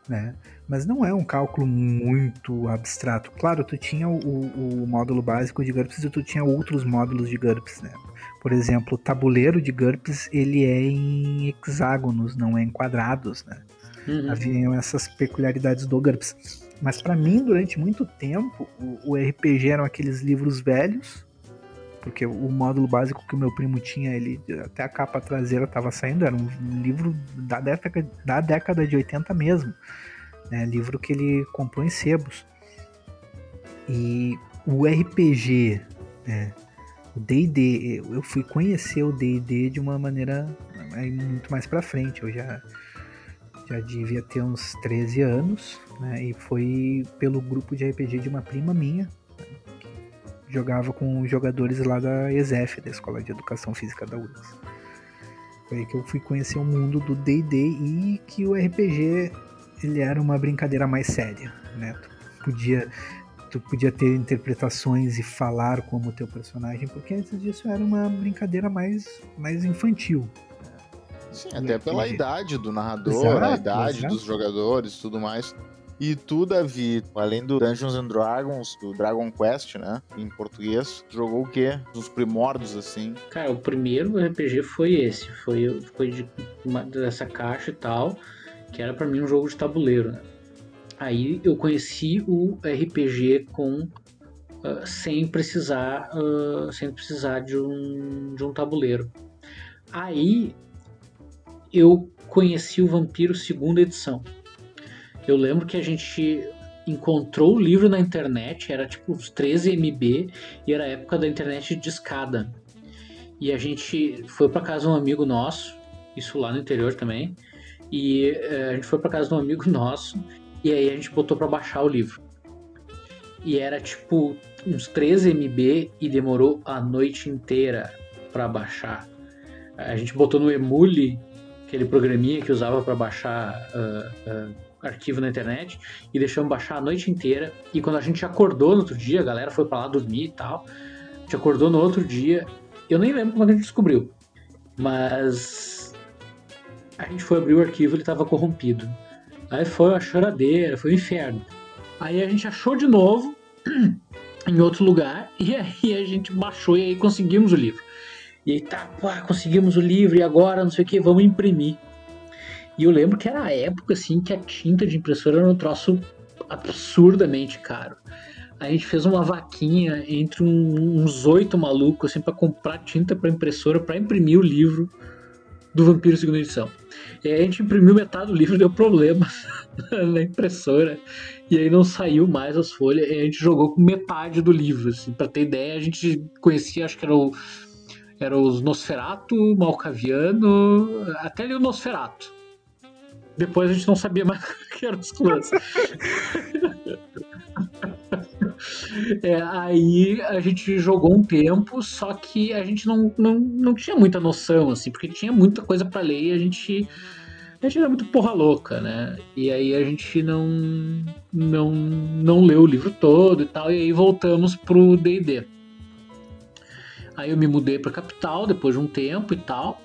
Né? Mas não é um cálculo muito abstrato. Claro, tu tinha o, o módulo básico de GURPS e tu tinha outros módulos de GURPS, né? Por exemplo, o tabuleiro de GURPS ele é em hexágonos, não é em quadrados, né? Uhum. Haviam essas peculiaridades do GURPS. Mas para mim, durante muito tempo, o, o, RPG eram aqueles livros velhos, porque o módulo básico que o meu primo tinha, ele até a capa traseira estava saindo, era um livro da década, da década de 80 mesmo. Né? Livro que ele comprou em sebos. E o RPG, né? O D&D, eu fui conhecer o D&D de uma maneira muito mais para frente. Eu já já devia ter uns 13 anos, né? E foi pelo grupo de RPG de uma prima minha, que jogava com jogadores lá da ESEF, da Escola de Educação Física da URGS. Foi aí que eu fui conhecer o mundo do D&D e que o RPG ele era uma brincadeira mais séria, né? Tu podia tu podia ter interpretações e falar como teu personagem, porque antes disso era uma brincadeira mais, mais infantil. Sim, até pela idade do narrador, exato, a idade exato. dos jogadores tudo mais. E tu, Davi, além do Dungeons and Dragons, do Dragon Quest, né? Em português, jogou o quê? Dos primórdios, assim? Cara, o primeiro RPG foi esse. Foi, foi de uma, dessa caixa e tal, que era para mim um jogo de tabuleiro, né? Aí eu conheci o RPG com uh, sem precisar uh, sem precisar de um, de um tabuleiro. Aí eu conheci o Vampiro segunda edição. Eu lembro que a gente encontrou o livro na internet, era tipo uns 13 MB e era a época da internet de escada. E a gente foi para casa de um amigo nosso, isso lá no interior também. E uh, a gente foi para casa de um amigo <laughs> nosso e aí a gente botou para baixar o livro. E era tipo uns 13 MB e demorou a noite inteira para baixar. A gente botou no Emule, aquele programinha que usava para baixar uh, uh, arquivo na internet, e deixamos baixar a noite inteira. E quando a gente acordou no outro dia, a galera foi para lá dormir e tal. A gente acordou no outro dia. Eu nem lembro como a gente descobriu. Mas a gente foi abrir o arquivo e ele estava corrompido. Aí foi uma choradeira, foi um inferno. Aí a gente achou de novo <clears throat> em outro lugar <laughs> e aí a gente baixou e aí conseguimos o livro. E aí tá, pô, conseguimos o livro e agora não sei o que, vamos imprimir. E eu lembro que era a época assim que a tinta de impressora era um troço absurdamente caro. A gente fez uma vaquinha entre um, uns oito malucos assim para comprar tinta para impressora para imprimir o livro do Vampiro Segunda Edição. E aí a gente imprimiu metade do livro, deu problema <laughs> na impressora. E aí não saiu mais as folhas. E a gente jogou com metade do livro, assim. Pra ter ideia, a gente conhecia, acho que era o. Era os Nosferato, Malcaviano, até ali o Nosferato. Depois a gente não sabia mais <laughs> o que eram os clãs. <laughs> É, aí a gente jogou um tempo, só que a gente não, não, não tinha muita noção, assim, porque tinha muita coisa para ler e a gente. A gente era muito porra louca, né? E aí a gente não, não, não leu o livro todo e tal, e aí voltamos pro DD. Aí eu me mudei pra capital depois de um tempo e tal.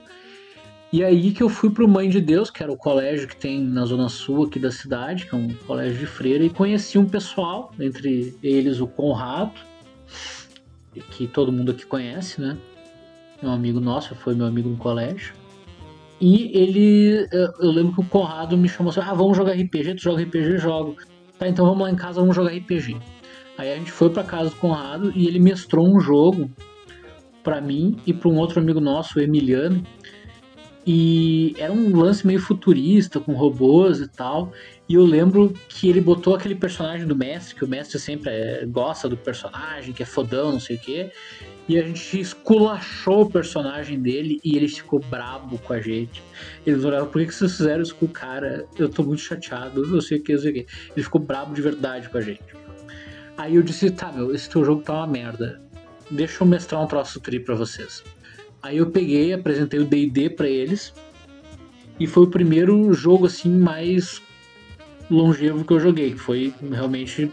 E aí que eu fui pro Mãe de Deus, que era o colégio que tem na zona sul aqui da cidade, que é um colégio de freira, e conheci um pessoal, entre eles o Conrado, que todo mundo aqui conhece, né? É um amigo nosso, foi meu amigo no colégio. E ele, eu lembro que o Conrado me chamou assim: ah, vamos jogar RPG, tu joga RPG, jogo. Tá, então vamos lá em casa, vamos jogar RPG. Aí a gente foi pra casa do Conrado e ele mestrou um jogo para mim e para um outro amigo nosso, o Emiliano, e era um lance meio futurista, com robôs e tal. E eu lembro que ele botou aquele personagem do mestre, que o mestre sempre é, gosta do personagem, que é fodão, não sei o quê. E a gente esculachou o personagem dele e ele ficou brabo com a gente. Ele falou, por que vocês fizeram isso com o cara? Eu tô muito chateado, não sei o que, não sei o que. Ele ficou brabo de verdade com a gente. Aí eu disse, tá, meu, esse teu jogo tá uma merda. Deixa eu mestrar um troço tri pra vocês. Aí eu peguei, apresentei o D&D para eles e foi o primeiro jogo assim mais longevo que eu joguei, que foi realmente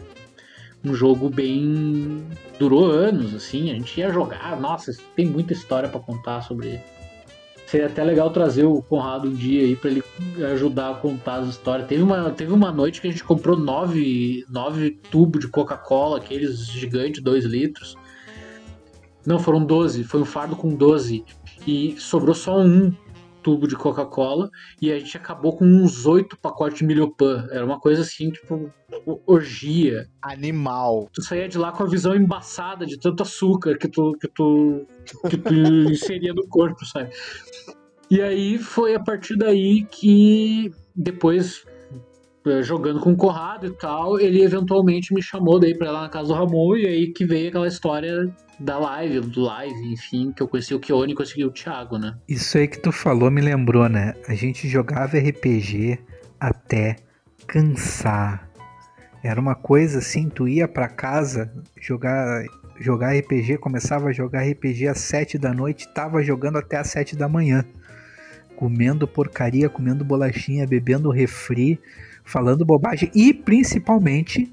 um jogo bem durou anos assim, a gente ia jogar, nossa, tem muita história para contar sobre. Seria até legal trazer o Conrado um dia aí para ele ajudar a contar as histórias. Teve uma, teve uma noite que a gente comprou nove, nove tubos de Coca-Cola, aqueles gigantes, dois litros. Não, foram 12. Foi um fardo com 12. E sobrou só um tubo de Coca-Cola. E a gente acabou com uns oito pacotes de milhopan. Era uma coisa assim, tipo, orgia. Animal. Tu saía de lá com a visão embaçada de tanto açúcar que tu, que tu, que tu <laughs> inseria no corpo, sabe? E aí foi a partir daí que depois jogando com o Corrado e tal, ele eventualmente me chamou daí pra ir lá na casa do Ramon e aí que veio aquela história da live, do live, enfim, que eu conheci o Keone e consegui o Thiago, né? Isso aí que tu falou me lembrou, né? A gente jogava RPG até cansar. Era uma coisa assim, tu ia para casa jogar jogar RPG, começava a jogar RPG às 7 da noite, tava jogando até às 7 da manhã. Comendo porcaria, comendo bolachinha, bebendo refri, falando bobagem e principalmente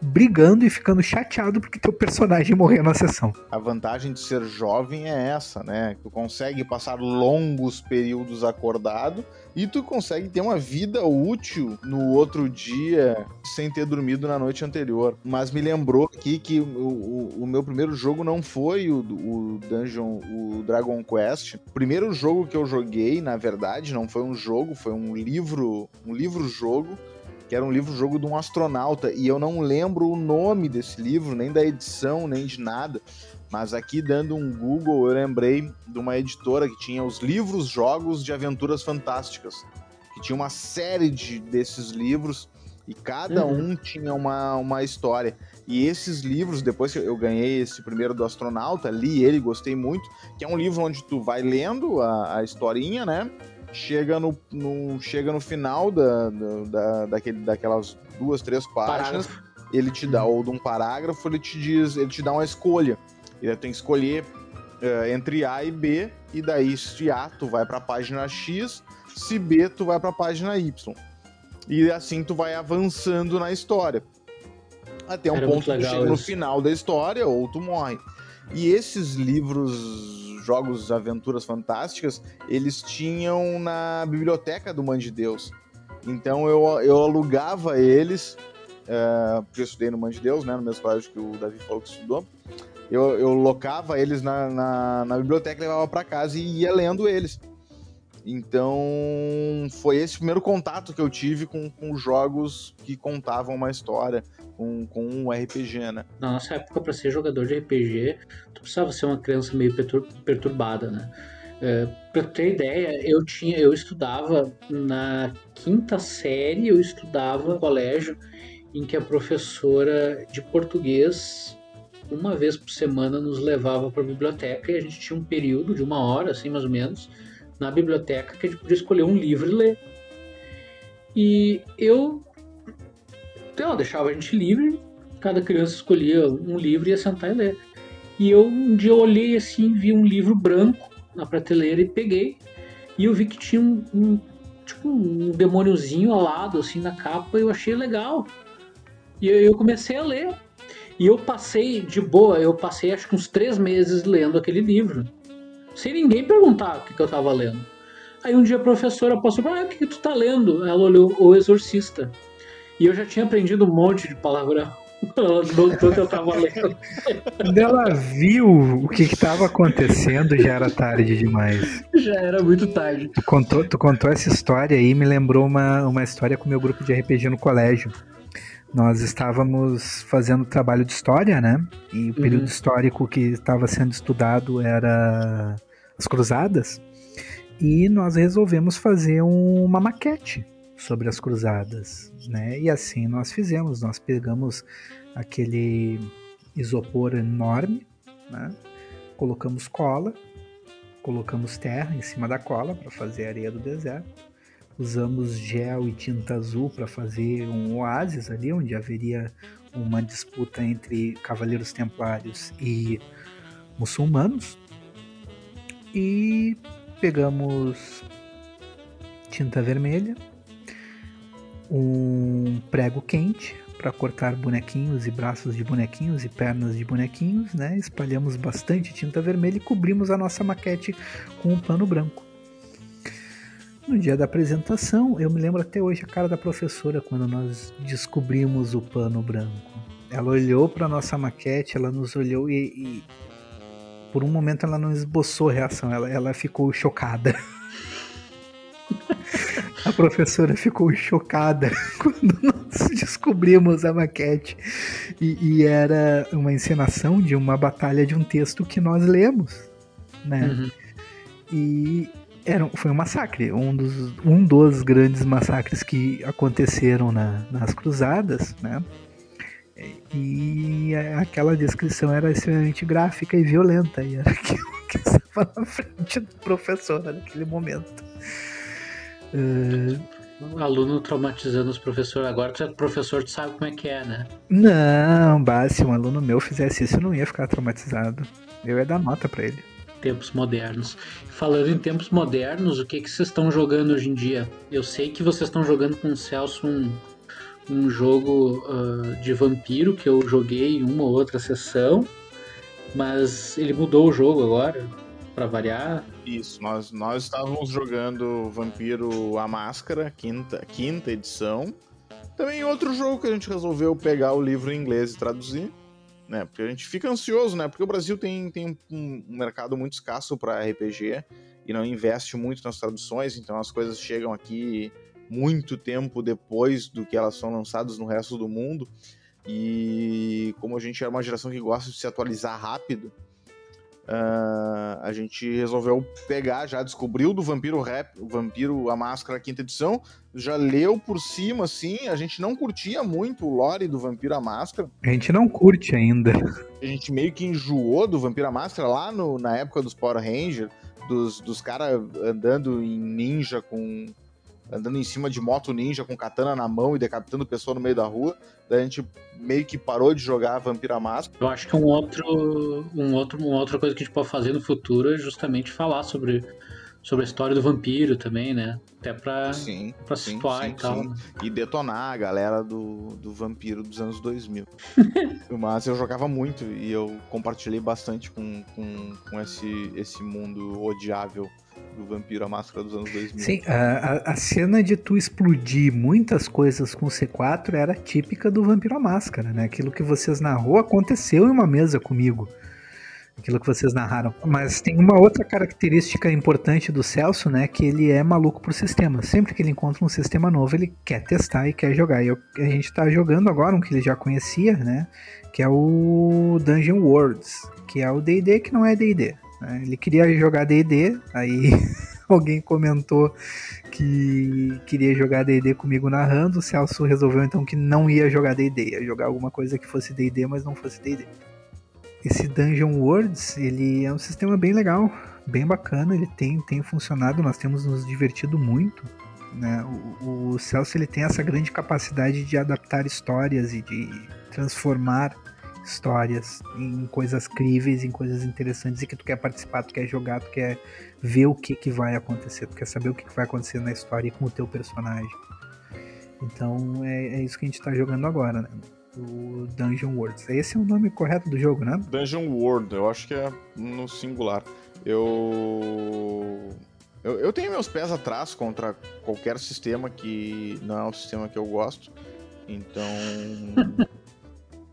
brigando e ficando chateado porque teu personagem morreu na sessão. A vantagem de ser jovem é essa, né? Tu consegue passar longos períodos acordado e tu consegue ter uma vida útil no outro dia sem ter dormido na noite anterior. Mas me lembrou aqui que o, o, o meu primeiro jogo não foi o, o Dungeon, o Dragon Quest. O primeiro jogo que eu joguei, na verdade, não foi um jogo, foi um livro, um livro-jogo que era um livro-jogo de um astronauta, e eu não lembro o nome desse livro, nem da edição, nem de nada. Mas aqui, dando um Google, eu lembrei de uma editora que tinha os livros-jogos de aventuras fantásticas, que tinha uma série de, desses livros, e cada uhum. um tinha uma, uma história. E esses livros, depois que eu ganhei esse primeiro do astronauta, li ele, gostei muito, que é um livro onde tu vai lendo a, a historinha, né? Chega no, no, chega no final da, da, daquele, daquelas duas, três páginas, parágrafo. ele te dá, ou de um parágrafo, ele te diz, ele te dá uma escolha. Ele tem que escolher uh, entre A e B, e daí se A tu vai para a página X, se B tu vai para a página Y. E assim tu vai avançando na história. Até um Era ponto que chega isso. no final da história ou tu morre. E esses livros jogos aventuras fantásticas, eles tinham na biblioteca do Mãe de Deus. Então eu, eu alugava eles, uh, porque eu estudei no Mãe de Deus, né, no mesmo colégio que o Davi falou que estudou. eu, eu locava eles na, na, na biblioteca, levava para casa e ia lendo eles. Então, foi esse primeiro contato que eu tive com, com jogos que contavam uma história, com, com um RPG, né? Na nossa época, para ser jogador de RPG, tu precisava ser uma criança meio perturbada, né? É, pra ter ideia, eu tinha, eu estudava na quinta série, eu estudava no colégio em que a professora de português uma vez por semana nos levava para a biblioteca e a gente tinha um período de uma hora, assim mais ou menos, na biblioteca que a gente podia escolher um livro e ler. E eu, eu deixava a gente livre, cada criança escolhia um livro e ia sentar e ler. E eu um dia eu olhei assim, vi um livro branco na prateleira e peguei. E eu vi que tinha um, um tipo um demôniozinho ao lado assim na capa, e eu achei legal. E eu comecei a ler. E eu passei de boa, eu passei acho que uns três meses lendo aquele livro sem ninguém perguntar o que, que eu tava lendo. Aí um dia a professora passou para ah, o que, que tu tá lendo? Ela olhou O Exorcista. E eu já tinha aprendido um monte de palavrão. <laughs> Ela notou que eu tava lendo. Quando ela viu o que estava acontecendo, já era tarde demais. Já era muito tarde. Tu contou, tu contou essa história aí, me lembrou uma, uma história com o meu grupo de RPG no colégio. Nós estávamos fazendo trabalho de história, né? E o período uhum. histórico que estava sendo estudado era as Cruzadas, e nós resolvemos fazer uma maquete sobre as Cruzadas, né? E assim nós fizemos, nós pegamos aquele isopor enorme, né? Colocamos cola, colocamos terra em cima da cola para fazer areia do deserto. Usamos gel e tinta azul para fazer um oásis ali, onde haveria uma disputa entre cavaleiros templários e muçulmanos e pegamos tinta vermelha, um prego quente para cortar bonequinhos e braços de bonequinhos e pernas de bonequinhos, né? Espalhamos bastante tinta vermelha e cobrimos a nossa maquete com um pano branco. No dia da apresentação, eu me lembro até hoje a cara da professora quando nós descobrimos o pano branco. Ela olhou para nossa maquete, ela nos olhou e, e por um momento ela não esboçou reação, ela, ela ficou chocada. <laughs> a professora ficou chocada <laughs> quando nós descobrimos a maquete. E, e, era uma encenação de uma batalha de um texto que nós lemos, né? Uhum. E era, foi um massacre, um dos, um dos grandes massacres que aconteceram na, nas cruzadas, né? E aquela descrição era extremamente gráfica e violenta, e era <laughs> aquilo que estava na frente do professor naquele momento. Uh... Um aluno traumatizando os professores. Agora tu é professor, tu sabe como é que é, né? Não, bah, se um aluno meu fizesse isso, eu não ia ficar traumatizado. Eu ia dar nota para ele. Tempos modernos. Falando em tempos modernos, o que, que vocês estão jogando hoje em dia? Eu sei que vocês estão jogando com o Celso um, um jogo uh, de vampiro que eu joguei em uma ou outra sessão, mas ele mudou o jogo agora, para variar. Isso, nós, nós estávamos jogando Vampiro a Máscara, quinta, quinta edição. Também outro jogo que a gente resolveu pegar o livro em inglês e traduzir, né? Porque a gente fica ansioso, né? Porque o Brasil tem, tem um mercado muito escasso para RPG e não investe muito nas traduções, então as coisas chegam aqui muito tempo depois do que elas são lançadas no resto do mundo. E como a gente é uma geração que gosta de se atualizar rápido, uh, a gente resolveu pegar, já descobriu do Vampiro Rap, Vampiro a Máscara quinta edição, já leu por cima, assim, a gente não curtia muito o lore do Vampiro a Máscara. A gente não curte ainda. A gente meio que enjoou do Vampiro a Máscara lá no, na época dos Power Rangers, dos, dos caras andando em ninja com andando em cima de moto ninja com katana na mão e decapitando pessoa no meio da rua. Daí a gente meio que parou de jogar Vampira Máscara. Eu acho que um outro, um outro, uma outra coisa que a gente pode fazer no futuro é justamente falar sobre, sobre a história do vampiro também, né? Até pra, sim, pra sim, situar sim, e tal. Né? E detonar a galera do, do vampiro dos anos 2000. Mas <laughs> eu jogava muito e eu compartilhei bastante com, com, com esse, esse mundo odiável do Vampiro a Máscara dos anos 2000. Sim, a, a cena de tu explodir muitas coisas com o C4 era típica do Vampiro a Máscara, né? Aquilo que vocês narrou aconteceu em uma mesa comigo. aquilo que vocês narraram. Mas tem uma outra característica importante do Celso, né? Que ele é maluco por sistema. Sempre que ele encontra um sistema novo, ele quer testar e quer jogar. E eu, a gente tá jogando agora um que ele já conhecia, né? Que é o Dungeon Worlds, que é o D&D que não é D&D. Né? Ele queria jogar D&D, aí <laughs> alguém comentou que queria jogar D&D comigo narrando, o Celso resolveu então que não ia jogar D&D, ia jogar alguma coisa que fosse D&D, mas não fosse D&D. Esse Dungeon Worlds, ele é um sistema bem legal, bem bacana, ele tem, tem funcionado, nós temos nos divertido muito. Né? O, o Celso ele tem essa grande capacidade de adaptar histórias e de transformar histórias em coisas críveis, em coisas interessantes e que tu quer participar, tu quer jogar, tu quer ver o que, que vai acontecer, tu quer saber o que, que vai acontecer na história com o teu personagem. Então é, é isso que a gente está jogando agora, né? o Dungeon World. Esse é o nome correto do jogo, né? Dungeon World, eu acho que é no singular. Eu... eu. Eu, tenho meus pés atrás contra qualquer sistema que não é um sistema que eu gosto. Então. <laughs>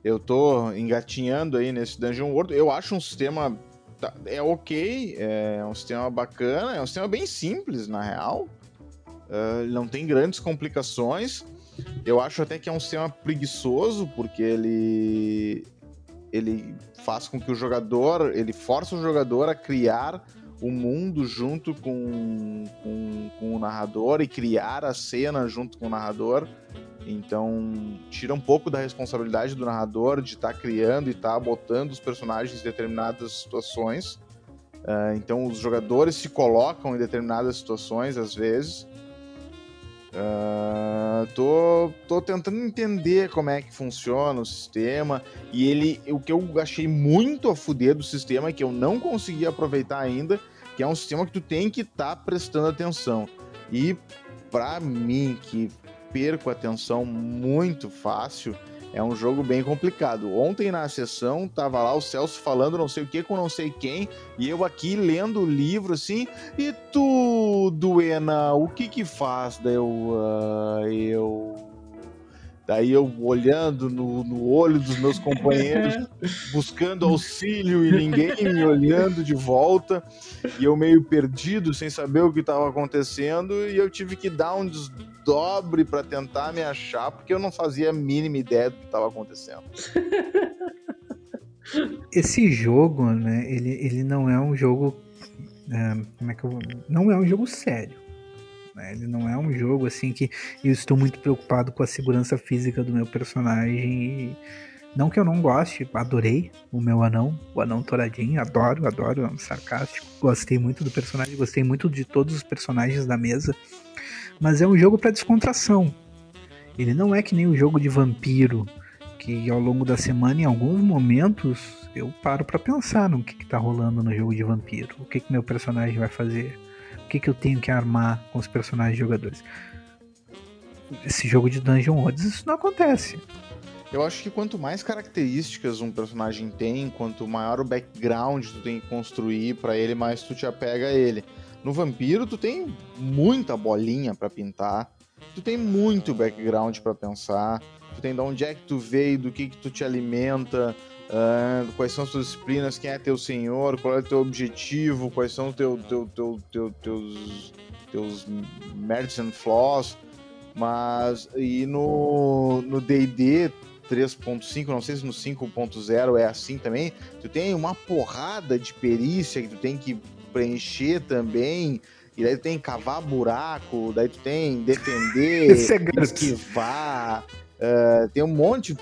eu tô engatinhando aí nesse Dungeon World. Eu acho um sistema. Tá, é ok, é um sistema bacana, é um sistema bem simples, na real. Uh, não tem grandes complicações. Eu acho até que é um sistema preguiçoso, porque ele ele faz com que o jogador, ele força o jogador a criar o mundo junto com, com, com, o narrador e criar a cena junto com o narrador. Então, tira um pouco da responsabilidade do narrador de estar tá criando e estar tá botando os personagens em determinadas situações. Uh, então, os jogadores se colocam em determinadas situações, às vezes, Uh, tô, tô tentando entender como é que funciona o sistema. E ele, o que eu achei muito a fuder do sistema, que eu não consegui aproveitar ainda, que é um sistema que tu tem que estar tá prestando atenção. E para mim, que perco atenção muito fácil, é um jogo bem complicado. Ontem na sessão tava lá o Celso falando não sei o que com não sei quem e eu aqui lendo o livro assim. E tu, Duena, o que que faz? Daí eu, uh, eu Daí eu olhando no, no olho dos meus companheiros, <laughs> buscando auxílio e ninguém me olhando de volta. E eu meio perdido, sem saber o que estava acontecendo. E eu tive que dar um desdobre para tentar me achar, porque eu não fazia a mínima ideia do que estava acontecendo. <laughs> Esse jogo, né, ele, ele não é um jogo. É, como é que eu Não é um jogo sério. Né? Ele não é um jogo assim que eu estou muito preocupado com a segurança física do meu personagem. Não que eu não goste, adorei o meu anão, o anão Toradinho, adoro, adoro, é um sarcástico. Gostei muito do personagem, gostei muito de todos os personagens da mesa. Mas é um jogo para descontração. Ele não é que nem o um jogo de vampiro, que ao longo da semana, em alguns momentos, eu paro para pensar no que, que tá rolando no jogo de vampiro. O que, que meu personagem vai fazer que, que eu tenho que armar com os personagens jogadores. Esse jogo de Dungeon Worlds, isso não acontece. Eu acho que quanto mais características um personagem tem, quanto maior o background tu tem que construir para ele, mais tu te apega a ele. No vampiro, tu tem muita bolinha para pintar, tu tem muito background para pensar, tu tem de onde é que tu veio, do que que tu te alimenta, Uh, quais são as suas disciplinas, quem é teu senhor, qual é o teu objetivo, quais são os teu, teu, teu, teu, teus, teus merits and flaws. Mas, e no D&D 3.5, não sei se no 5.0 é assim também, tu tem uma porrada de perícia que tu tem que preencher também, e daí tu tem que cavar buraco, daí tu tem defender, <laughs> é esquivar, uh, tem um monte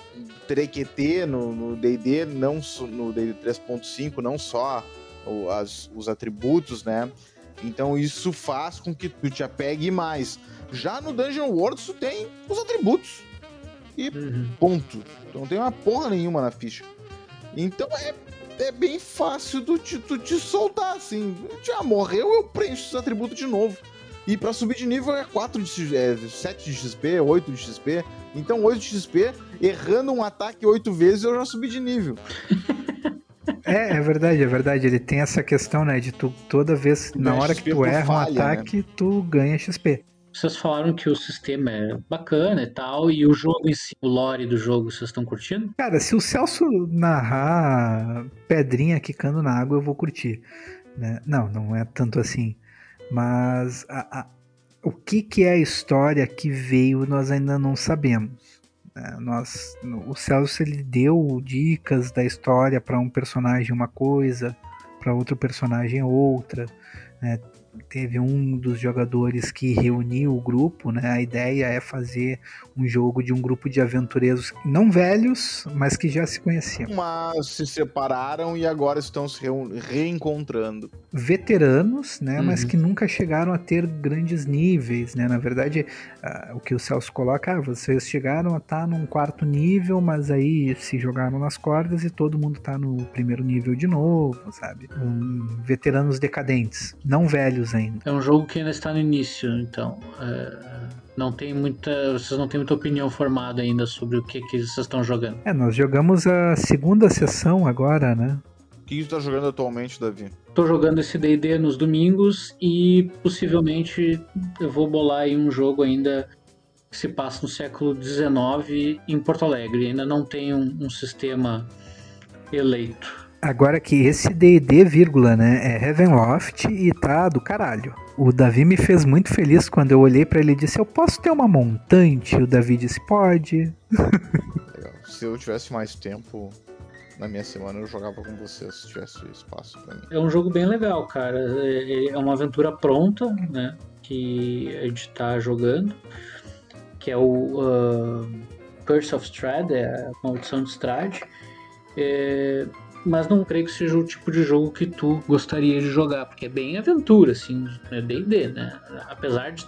trequetê no D&D, não no D&D 3.5, não só o, as, os atributos, né? Então isso faz com que tu te apegue mais. Já no Dungeon World tu tem os atributos. E uhum. ponto. Tu não tem uma porra nenhuma na ficha. Então é, é bem fácil do, tu, tu te soltar, assim. Já morreu, eu preencho os atributos de novo. E para subir de nível é 4 de, é 7 de XP, 8 de XP. Então 8 de XP, errando um ataque 8 vezes, eu já subi de nível. É, é verdade, é verdade. Ele tem essa questão, né? De tu toda vez, na hora que tu erra falha, um né? ataque, né? tu ganha XP. Vocês falaram que o sistema é bacana e tal, e o jogo em si, o lore do jogo, vocês estão curtindo? Cara, se o Celso narrar pedrinha quicando na água, eu vou curtir. Né? Não, não é tanto assim. Mas a, a, o que, que é a história que veio, nós ainda não sabemos. Né? Nós, o Celso ele deu dicas da história para um personagem uma coisa, para outro personagem outra. Né? Teve um dos jogadores que reuniu o grupo, né? A ideia é fazer um jogo de um grupo de aventureiros não velhos, mas que já se conheciam. Mas se separaram e agora estão se reencontrando. Veteranos, né? Uhum. Mas que nunca chegaram a ter grandes níveis, né? Na verdade, uh, o que o Celso coloca, ah, vocês chegaram a estar tá num quarto nível, mas aí se jogaram nas cordas e todo mundo está no primeiro nível de novo, sabe? Um, veteranos decadentes, não velhos ainda. É um jogo que ainda está no início, então. É, não tem muita. Vocês não têm muita opinião formada ainda sobre o que, que vocês estão jogando. É, nós jogamos a segunda sessão agora, né? O que você está jogando atualmente, Davi? Estou jogando esse DD nos domingos e possivelmente eu vou bolar aí um jogo ainda que se passa no século XIX em Porto Alegre. Ainda não tem um, um sistema eleito. Agora que esse D&D, vírgula, né, é Heavenloft e tá do caralho. O Davi me fez muito feliz quando eu olhei para ele e disse, eu posso ter uma montante? O Davi disse, pode. Legal. Se eu tivesse mais tempo na minha semana, eu jogava com você se tivesse espaço para mim. É um jogo bem legal, cara. É, é uma aventura pronta, né, que a gente tá jogando, que é o uh, Curse of Strahd, é a Maldição de Strahd. É, mas não creio que seja o tipo de jogo que tu gostaria de jogar, porque é bem aventura, assim, é D&D, né? Apesar de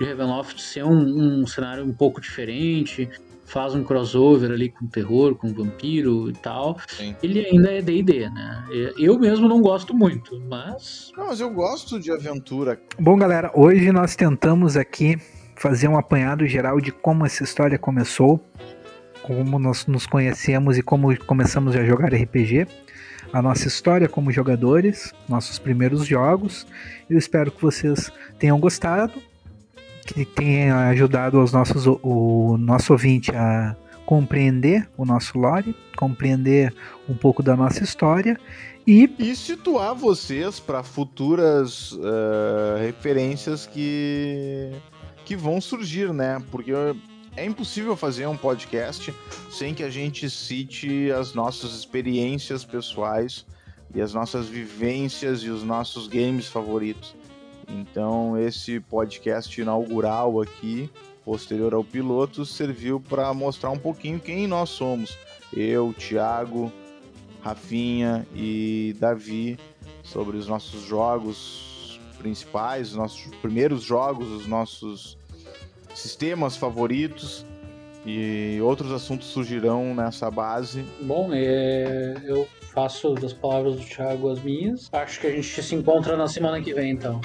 Ravenloft ser um, um, cenário um pouco diferente, faz um crossover ali com terror, com vampiro e tal, Sim. ele ainda é D&D, né? Eu mesmo não gosto muito, mas... Não, mas eu gosto de aventura. Bom, galera, hoje nós tentamos aqui fazer um apanhado geral de como essa história começou, como nós nos conhecemos e como começamos a jogar RPG, a nossa história como jogadores, nossos primeiros jogos. Eu espero que vocês tenham gostado, que tenha ajudado os nossos, o nosso ouvinte a compreender o nosso lore, compreender um pouco da nossa história e, e situar vocês para futuras uh, referências que que vão surgir, né? Porque é impossível fazer um podcast sem que a gente cite as nossas experiências pessoais e as nossas vivências e os nossos games favoritos. Então, esse podcast inaugural aqui, posterior ao piloto, serviu para mostrar um pouquinho quem nós somos. Eu, Thiago, Rafinha e Davi, sobre os nossos jogos principais, os nossos primeiros jogos, os nossos sistemas favoritos e outros assuntos surgirão nessa base. Bom, é, eu faço das palavras do Thiago as minhas. Acho que a gente se encontra na semana que vem, então.